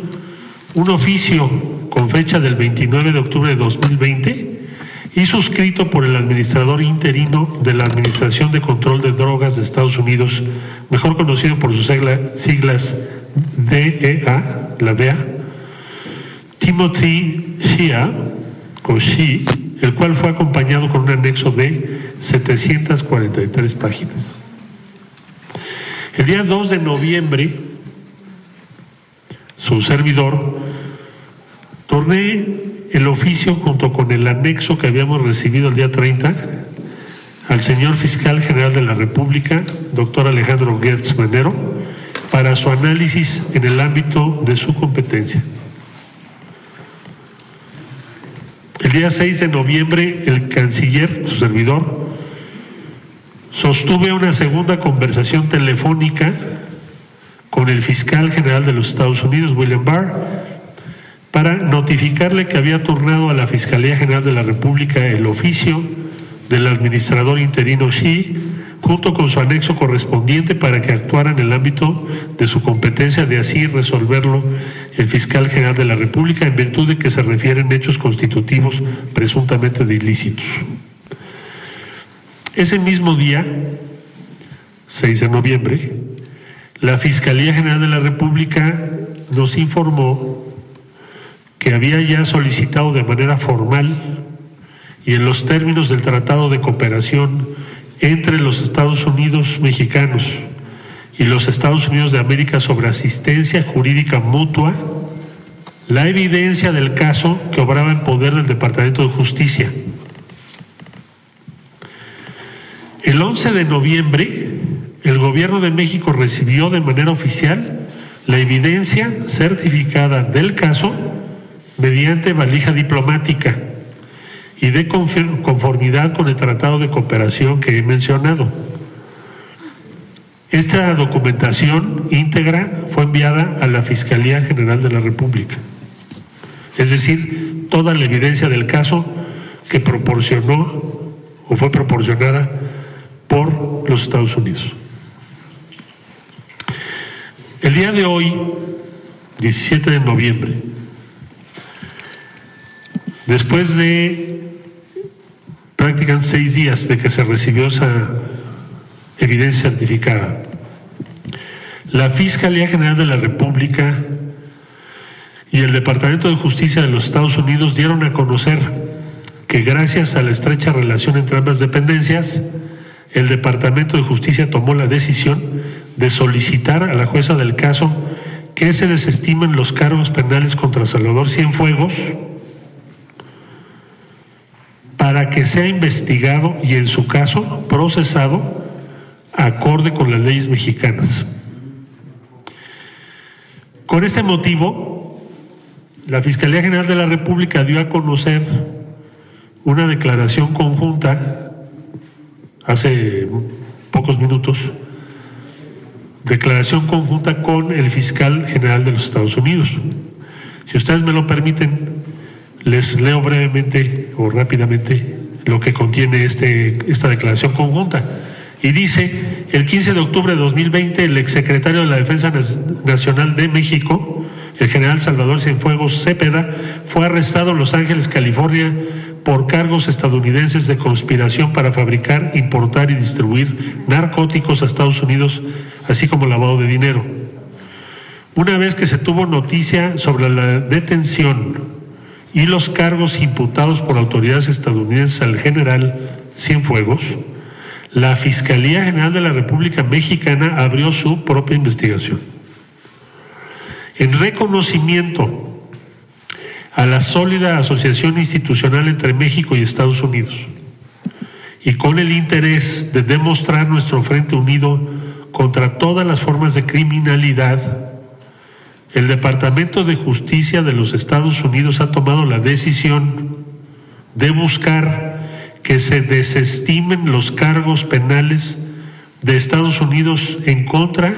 Speaker 9: un oficio con fecha del 29 de octubre de 2020 y suscrito por el administrador interino de la Administración de Control de Drogas de Estados Unidos, mejor conocido por sus siglas DEA, la DEA, Timothy Shia, o Shi, el cual fue acompañado con un anexo de 743 páginas. El día 2 de noviembre, su servidor, torné el oficio junto con el anexo que habíamos recibido el día 30 al señor fiscal general de la República, doctor Alejandro Gertz Manero, para su análisis en el ámbito de su competencia. El día 6 de noviembre, el canciller, su servidor, sostuve una segunda conversación telefónica con el fiscal general de los Estados Unidos, William Barr, para notificarle que había turnado a la Fiscalía General de la República el oficio del administrador interino Xi, junto con su anexo correspondiente para que actuara en el ámbito de su competencia de así resolverlo el fiscal general de la República en virtud de que se refieren hechos constitutivos presuntamente de ilícitos. Ese mismo día, 6 de noviembre, la Fiscalía General de la República nos informó que había ya solicitado de manera formal y en los términos del Tratado de Cooperación entre los Estados Unidos mexicanos y los Estados Unidos de América sobre asistencia jurídica mutua, la evidencia del caso que obraba en poder del Departamento de Justicia. El 11 de noviembre, el gobierno de México recibió de manera oficial la evidencia certificada del caso mediante valija diplomática y de conformidad con el Tratado de Cooperación que he mencionado. Esta documentación íntegra fue enviada a la Fiscalía General de la República, es decir, toda la evidencia del caso que proporcionó o fue proporcionada por los Estados Unidos. El día de hoy, 17 de noviembre, Después de prácticamente seis días de que se recibió esa evidencia certificada, la Fiscalía General de la República y el Departamento de Justicia de los Estados Unidos dieron a conocer que gracias a la estrecha relación entre ambas dependencias, el Departamento de Justicia tomó la decisión de solicitar a la jueza del caso que se desestimen los cargos penales contra Salvador Cienfuegos para que sea investigado y en su caso procesado acorde con las leyes mexicanas. Con este motivo, la Fiscalía General de la República dio a conocer una declaración conjunta hace pocos minutos, declaración conjunta con el fiscal general de los Estados Unidos. Si ustedes me lo permiten, les leo brevemente o rápidamente lo que contiene este, esta declaración conjunta. Y dice, el 15 de octubre de 2020, el exsecretario de la Defensa Nacional de México, el general Salvador Cienfuegos Cepeda, fue arrestado en Los Ángeles, California, por cargos estadounidenses de conspiración para fabricar, importar y distribuir narcóticos a Estados Unidos, así como lavado de dinero. Una vez que se tuvo noticia sobre la detención y los cargos imputados por autoridades estadounidenses al general Cienfuegos, la Fiscalía General de la República Mexicana abrió su propia investigación. En reconocimiento a la sólida asociación institucional entre México y Estados Unidos y con el interés de demostrar nuestro frente unido contra todas las formas de criminalidad, el Departamento de Justicia de los Estados Unidos ha tomado la decisión de buscar que se desestimen los cargos penales de Estados Unidos en contra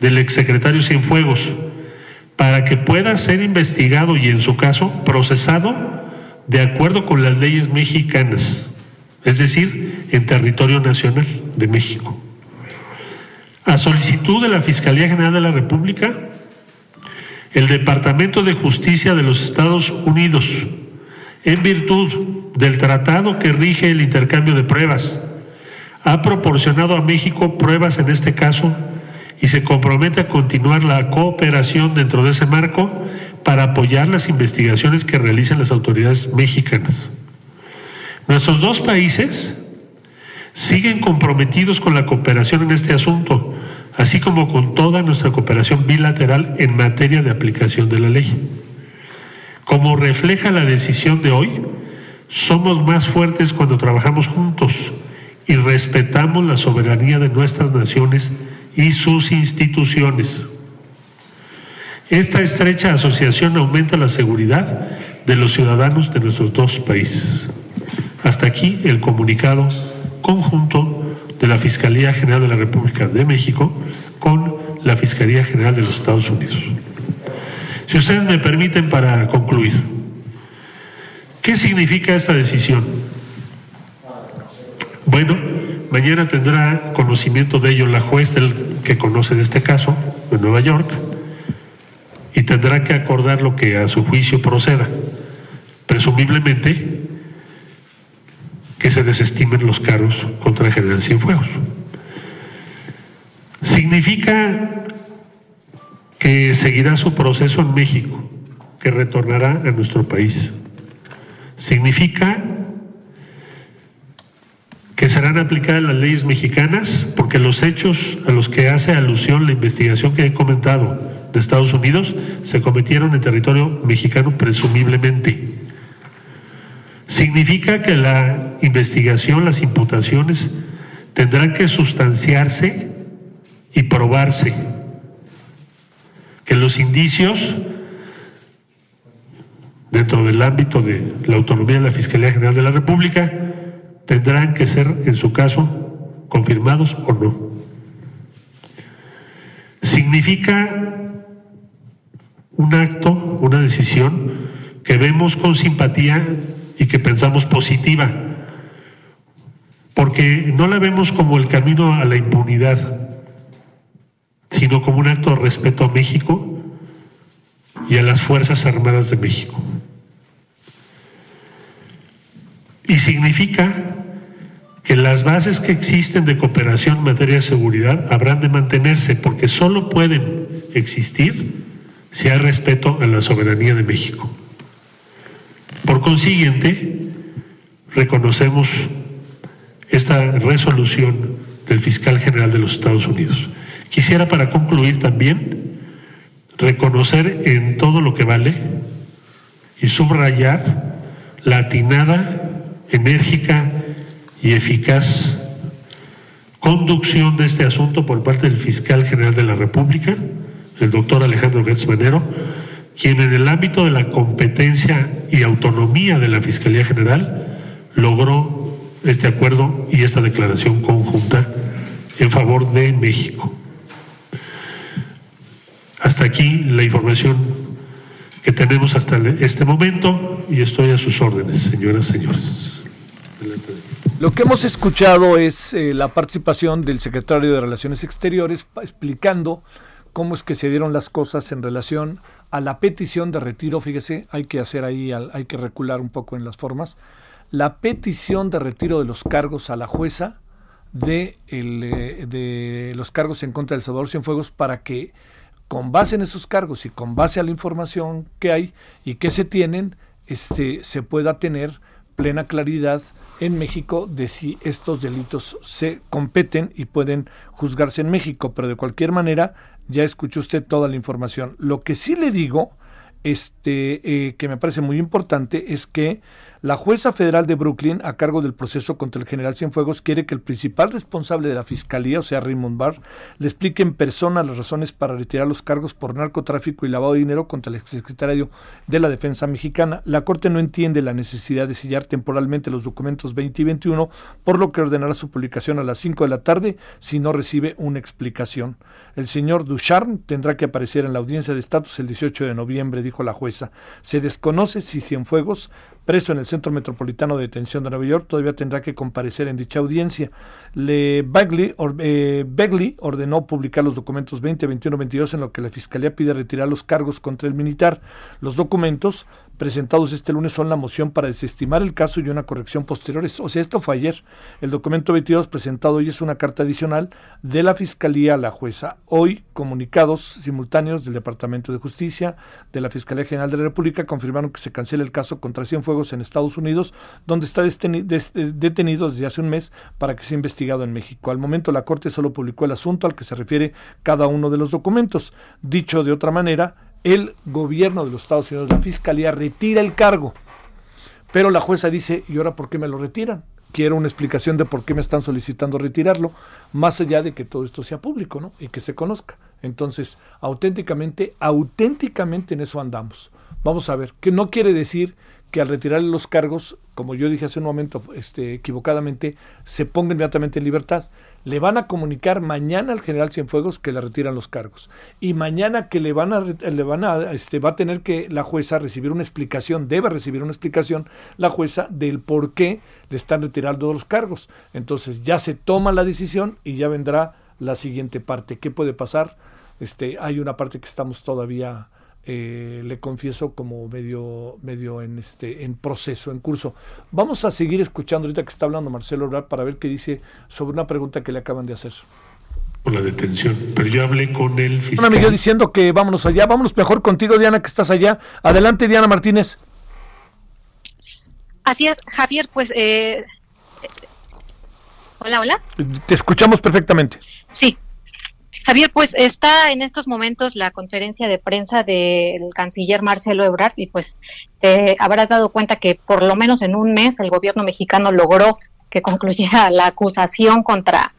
Speaker 9: del exsecretario Cienfuegos para que pueda ser investigado y en su caso procesado de acuerdo con las leyes mexicanas, es decir, en territorio nacional de México. A solicitud de la Fiscalía General de la República, el Departamento de Justicia de los Estados Unidos en virtud del tratado que rige el intercambio de pruebas. Ha proporcionado a México pruebas en este caso y se compromete a continuar la cooperación dentro de ese marco para apoyar las investigaciones que realizan las autoridades mexicanas. Nuestros dos países siguen comprometidos con la cooperación en este asunto, así como con toda nuestra cooperación bilateral en materia de aplicación de la ley. Como refleja la decisión de hoy, somos más fuertes cuando trabajamos juntos y respetamos la soberanía de nuestras naciones y sus instituciones. Esta estrecha asociación aumenta la seguridad de los ciudadanos de nuestros dos países. Hasta aquí el comunicado conjunto de la Fiscalía General de la República de México con la Fiscalía General de los Estados Unidos. Si ustedes me permiten para concluir, ¿qué significa esta decisión? Bueno, mañana tendrá conocimiento de ello la juez que conoce de este caso, de Nueva York, y tendrá que acordar lo que a su juicio proceda. Presumiblemente que se desestimen los cargos contra general Cienfuegos. Significa que seguirá su proceso en México, que retornará a nuestro país. Significa que serán aplicadas las leyes mexicanas, porque los hechos a los que hace alusión la investigación que he comentado de Estados Unidos se cometieron en territorio mexicano presumiblemente. Significa que la investigación, las imputaciones, tendrán que sustanciarse y probarse que los indicios dentro del ámbito de la autonomía de la Fiscalía General de la República tendrán que ser, en su caso, confirmados o no. Significa un acto, una decisión que vemos con simpatía y que pensamos positiva, porque no la vemos como el camino a la impunidad, sino como un acto de respeto a México y a las Fuerzas Armadas de México. Y significa que las bases que existen de cooperación en materia de seguridad habrán de mantenerse porque solo pueden existir si hay respeto a la soberanía de México. Por consiguiente, reconocemos esta resolución del fiscal general de los Estados Unidos. Quisiera para concluir también reconocer en todo lo que vale y subrayar la atinada, enérgica y eficaz conducción de este asunto por parte del fiscal general de la República, el doctor Alejandro Gertz Manero, quien en el ámbito de la competencia y autonomía de la Fiscalía General logró este acuerdo y esta declaración conjunta en favor de México. Hasta aquí la información que tenemos hasta este momento y estoy a sus órdenes, señoras y señores.
Speaker 1: Lo que hemos escuchado es eh, la participación del secretario de Relaciones Exteriores explicando cómo es que se dieron las cosas en relación a la petición de retiro. Fíjese, hay que hacer ahí, hay que recular un poco en las formas. La petición de retiro de los cargos a la jueza de, eh, de los cargos en contra del Salvador Cienfuegos para que con base en esos cargos y con base a la información que hay y que se tienen, este, se pueda tener plena claridad en México de si estos delitos se competen y pueden juzgarse en México, pero de cualquier manera ya escuchó usted toda la información. Lo que sí le digo, este, eh, que me parece muy importante, es que la jueza federal de Brooklyn, a cargo del proceso contra el general Cienfuegos, quiere que el principal responsable de la fiscalía, o sea, Raymond Barr, le explique en persona las razones para retirar los cargos por narcotráfico y lavado de dinero contra el exsecretario de la Defensa mexicana. La Corte no entiende la necesidad de sellar temporalmente los documentos 20 y 21, por lo que ordenará su publicación a las 5 de la tarde si no recibe una explicación. El señor Ducharme tendrá que aparecer en la audiencia de estatus el 18 de noviembre, dijo la jueza. Se desconoce si Cienfuegos preso en el Centro Metropolitano de Detención de Nueva York, todavía tendrá que comparecer en dicha audiencia. Le Bagley, eh, ordenó publicar los documentos 20, 21, 22 en lo que la Fiscalía pide retirar los cargos contra el militar. Los documentos presentados este lunes son la moción para desestimar el caso y una corrección posterior. O sea, esto fue ayer. El documento 22 presentado hoy es una carta adicional de la Fiscalía a la jueza. Hoy, comunicados simultáneos del Departamento de Justicia, de la Fiscalía General de la República, confirmaron que se cancela el caso contra Cienfuegos en Estados Unidos, donde está detenido desde hace un mes para que sea investigado en México. Al momento, la Corte solo publicó el asunto al que se refiere cada uno de los documentos. Dicho de otra manera, el gobierno de los Estados Unidos, la fiscalía, retira el cargo. Pero la jueza dice, ¿y ahora por qué me lo retiran? Quiero una explicación de por qué me están solicitando retirarlo, más allá de que todo esto sea público, ¿no? Y que se conozca. Entonces, auténticamente, auténticamente en eso andamos. Vamos a ver, que no quiere decir que al retirarle los cargos, como yo dije hace un momento este, equivocadamente, se ponga inmediatamente en libertad le van a comunicar mañana al general Cienfuegos que le retiran los cargos y mañana que le van a le van a este va a tener que la jueza recibir una explicación, debe recibir una explicación la jueza del por qué le están retirando los cargos. Entonces ya se toma la decisión y ya vendrá la siguiente parte. ¿Qué puede pasar? Este, hay una parte que estamos todavía eh, le confieso como medio medio en este en proceso en curso. Vamos a seguir escuchando ahorita que está hablando Marcelo Obrador para ver qué dice sobre una pregunta que le acaban de hacer.
Speaker 9: Por la detención pero yo hablé con el fiscal.
Speaker 1: Me dio diciendo que vámonos allá. Vámonos mejor contigo Diana que estás allá. Adelante Diana Martínez.
Speaker 10: Así es Javier pues eh, hola hola.
Speaker 1: Te escuchamos perfectamente.
Speaker 10: Sí Javier, pues está en estos momentos la conferencia de prensa del canciller Marcelo Ebrard y pues te habrás dado cuenta que por lo menos en un mes el gobierno mexicano logró que concluyera la acusación contra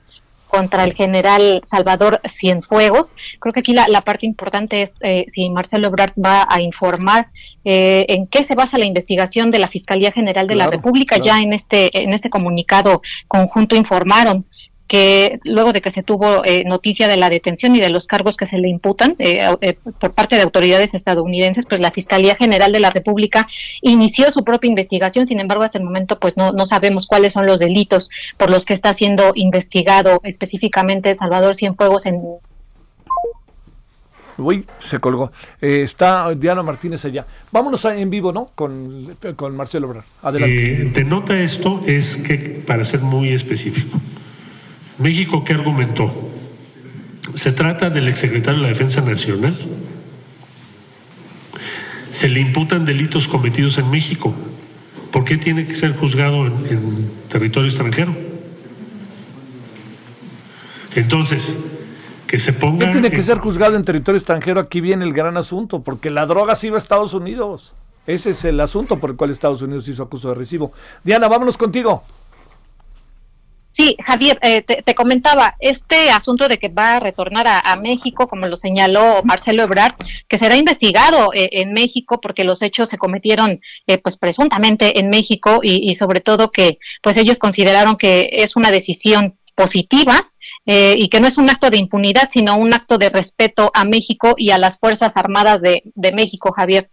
Speaker 10: contra el general Salvador Cienfuegos. Creo que aquí la, parte importante es eh, si Marcelo Ebrard va a informar eh, en qué se basa la investigación de la Fiscalía General de la República. Ya en este en este comunicado conjunto informaron que luego de que se tuvo eh, noticia de la detención y de los cargos que se le imputan eh, eh, por parte de autoridades estadounidenses, pues la Fiscalía General de la República inició su propia investigación. Sin embargo, hasta el momento, pues no, no sabemos cuáles son los delitos por los que está siendo investigado específicamente Salvador Cienfuegos en
Speaker 1: Uy, se colgó. Eh, está Diana Martínez allá. Vámonos en vivo, ¿no? Con, con Marcelo Obrador. Adelante.
Speaker 9: Eh, denota esto es que, para ser muy específico, México, ¿qué argumentó? Se trata del exsecretario de la Defensa Nacional. Se le imputan delitos cometidos en México. ¿Por qué tiene que ser juzgado en, en territorio extranjero? Entonces, que se ponga.
Speaker 1: ¿Qué tiene que
Speaker 9: en-
Speaker 1: ser juzgado en territorio extranjero? Aquí viene el gran asunto, porque la droga se iba a Estados Unidos. Ese es el asunto por el cual Estados Unidos hizo acuso de recibo. Diana, vámonos contigo.
Speaker 10: Sí, Javier, eh, te, comentaba, este asunto de que va a retornar a, México, como lo señaló Marcelo Ebrard, que será investigado eh, en México porque los hechos se cometieron eh, pues presuntamente en México y, y sobre todo que pues ellos consideraron que es una decisión positiva eh, y que no es un acto de impunidad, sino un acto de respeto a México y a las Fuerzas Armadas de México, Javier.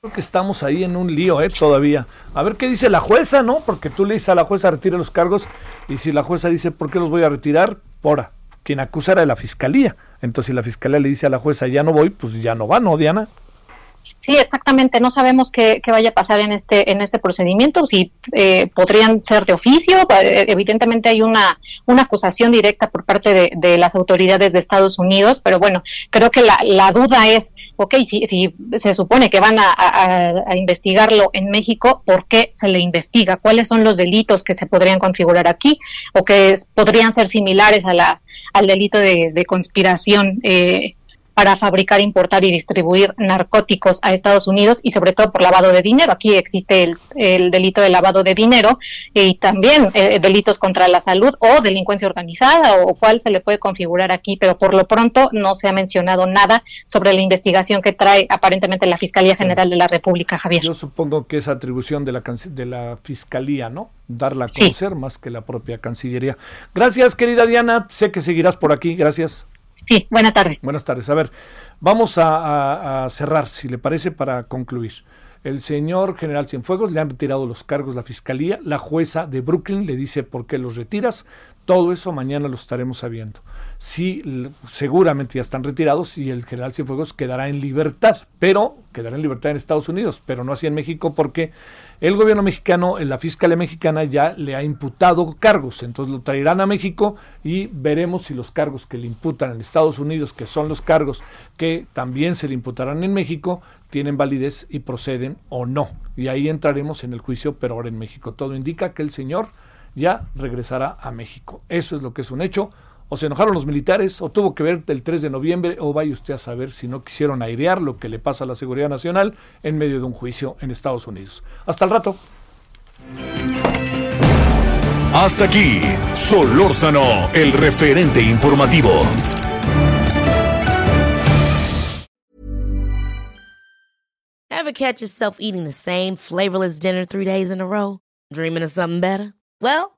Speaker 1: Creo que estamos ahí en un lío, ¿eh? Todavía. A ver qué dice la jueza, ¿no? Porque tú le dices a la jueza retire los cargos y si la jueza dice, ¿por qué los voy a retirar? Por quien acusa era de la fiscalía. Entonces, si la fiscalía le dice a la jueza, ya no voy, pues ya no va, ¿no, Diana?
Speaker 10: Sí, exactamente. No sabemos qué, vaya a pasar en este en este procedimiento. Si eh, podrían ser de oficio. Eh, Evidentemente hay una una acusación directa por parte de, de las autoridades de Estados Unidos, pero bueno, creo que la, la duda es, ok, si, si se supone que van a, investigarlo en México, ¿por qué se le investiga? ¿Cuáles son los delitos que se podrían configurar aquí o que podrían ser similares a la al delito de, de conspiración? Eh, para fabricar, importar y distribuir narcóticos a Estados Unidos y sobre todo por lavado de dinero. Aquí existe el, el delito de lavado de dinero y también eh, delitos contra la salud o delincuencia organizada o cuál se le puede configurar aquí, pero por lo pronto no se ha mencionado nada sobre la investigación que trae aparentemente la Fiscalía General de la República, Javier.
Speaker 1: Yo supongo que es atribución de la, de la fiscalía, ¿no? Darla a conocer más que la propia Cancillería. Gracias, querida Diana. Sé que seguirás por aquí. Gracias.
Speaker 10: Sí, buena tarde.
Speaker 1: Buenas tardes. A ver, vamos a, a- cerrar, si le parece, para concluir. El señor general Cienfuegos le han retirado los cargos la fiscalía. La jueza de Brooklyn le dice por qué los retiras. Todo eso mañana lo estaremos sabiendo. L- seguramente ya están retirados y el general Cienfuegos quedará en libertad, pero quedará en libertad en Estados Unidos, pero no así en México porque el gobierno mexicano, la fiscalía mexicana ya le ha imputado cargos, entonces lo traerán a México y veremos si los cargos que le imputan en Estados Unidos, que son los cargos que también se le imputarán en México, tienen validez y proceden o no. Y ahí entraremos en el juicio, pero ahora en México. Todo indica que el señor ya regresará a México. Eso es lo que es un hecho. O se enojaron los militares, o tuvo que ver el 3 de noviembre, o vaya usted a saber si no quisieron airear lo que le pasa a la seguridad nacional en medio de un juicio en Estados Unidos. Hasta el rato.
Speaker 2: Hasta aquí, Solórzano, el referente informativo.
Speaker 11: Ever catch yourself eating the same flavorless dinner three days in a row? Dreaming of something better? Well,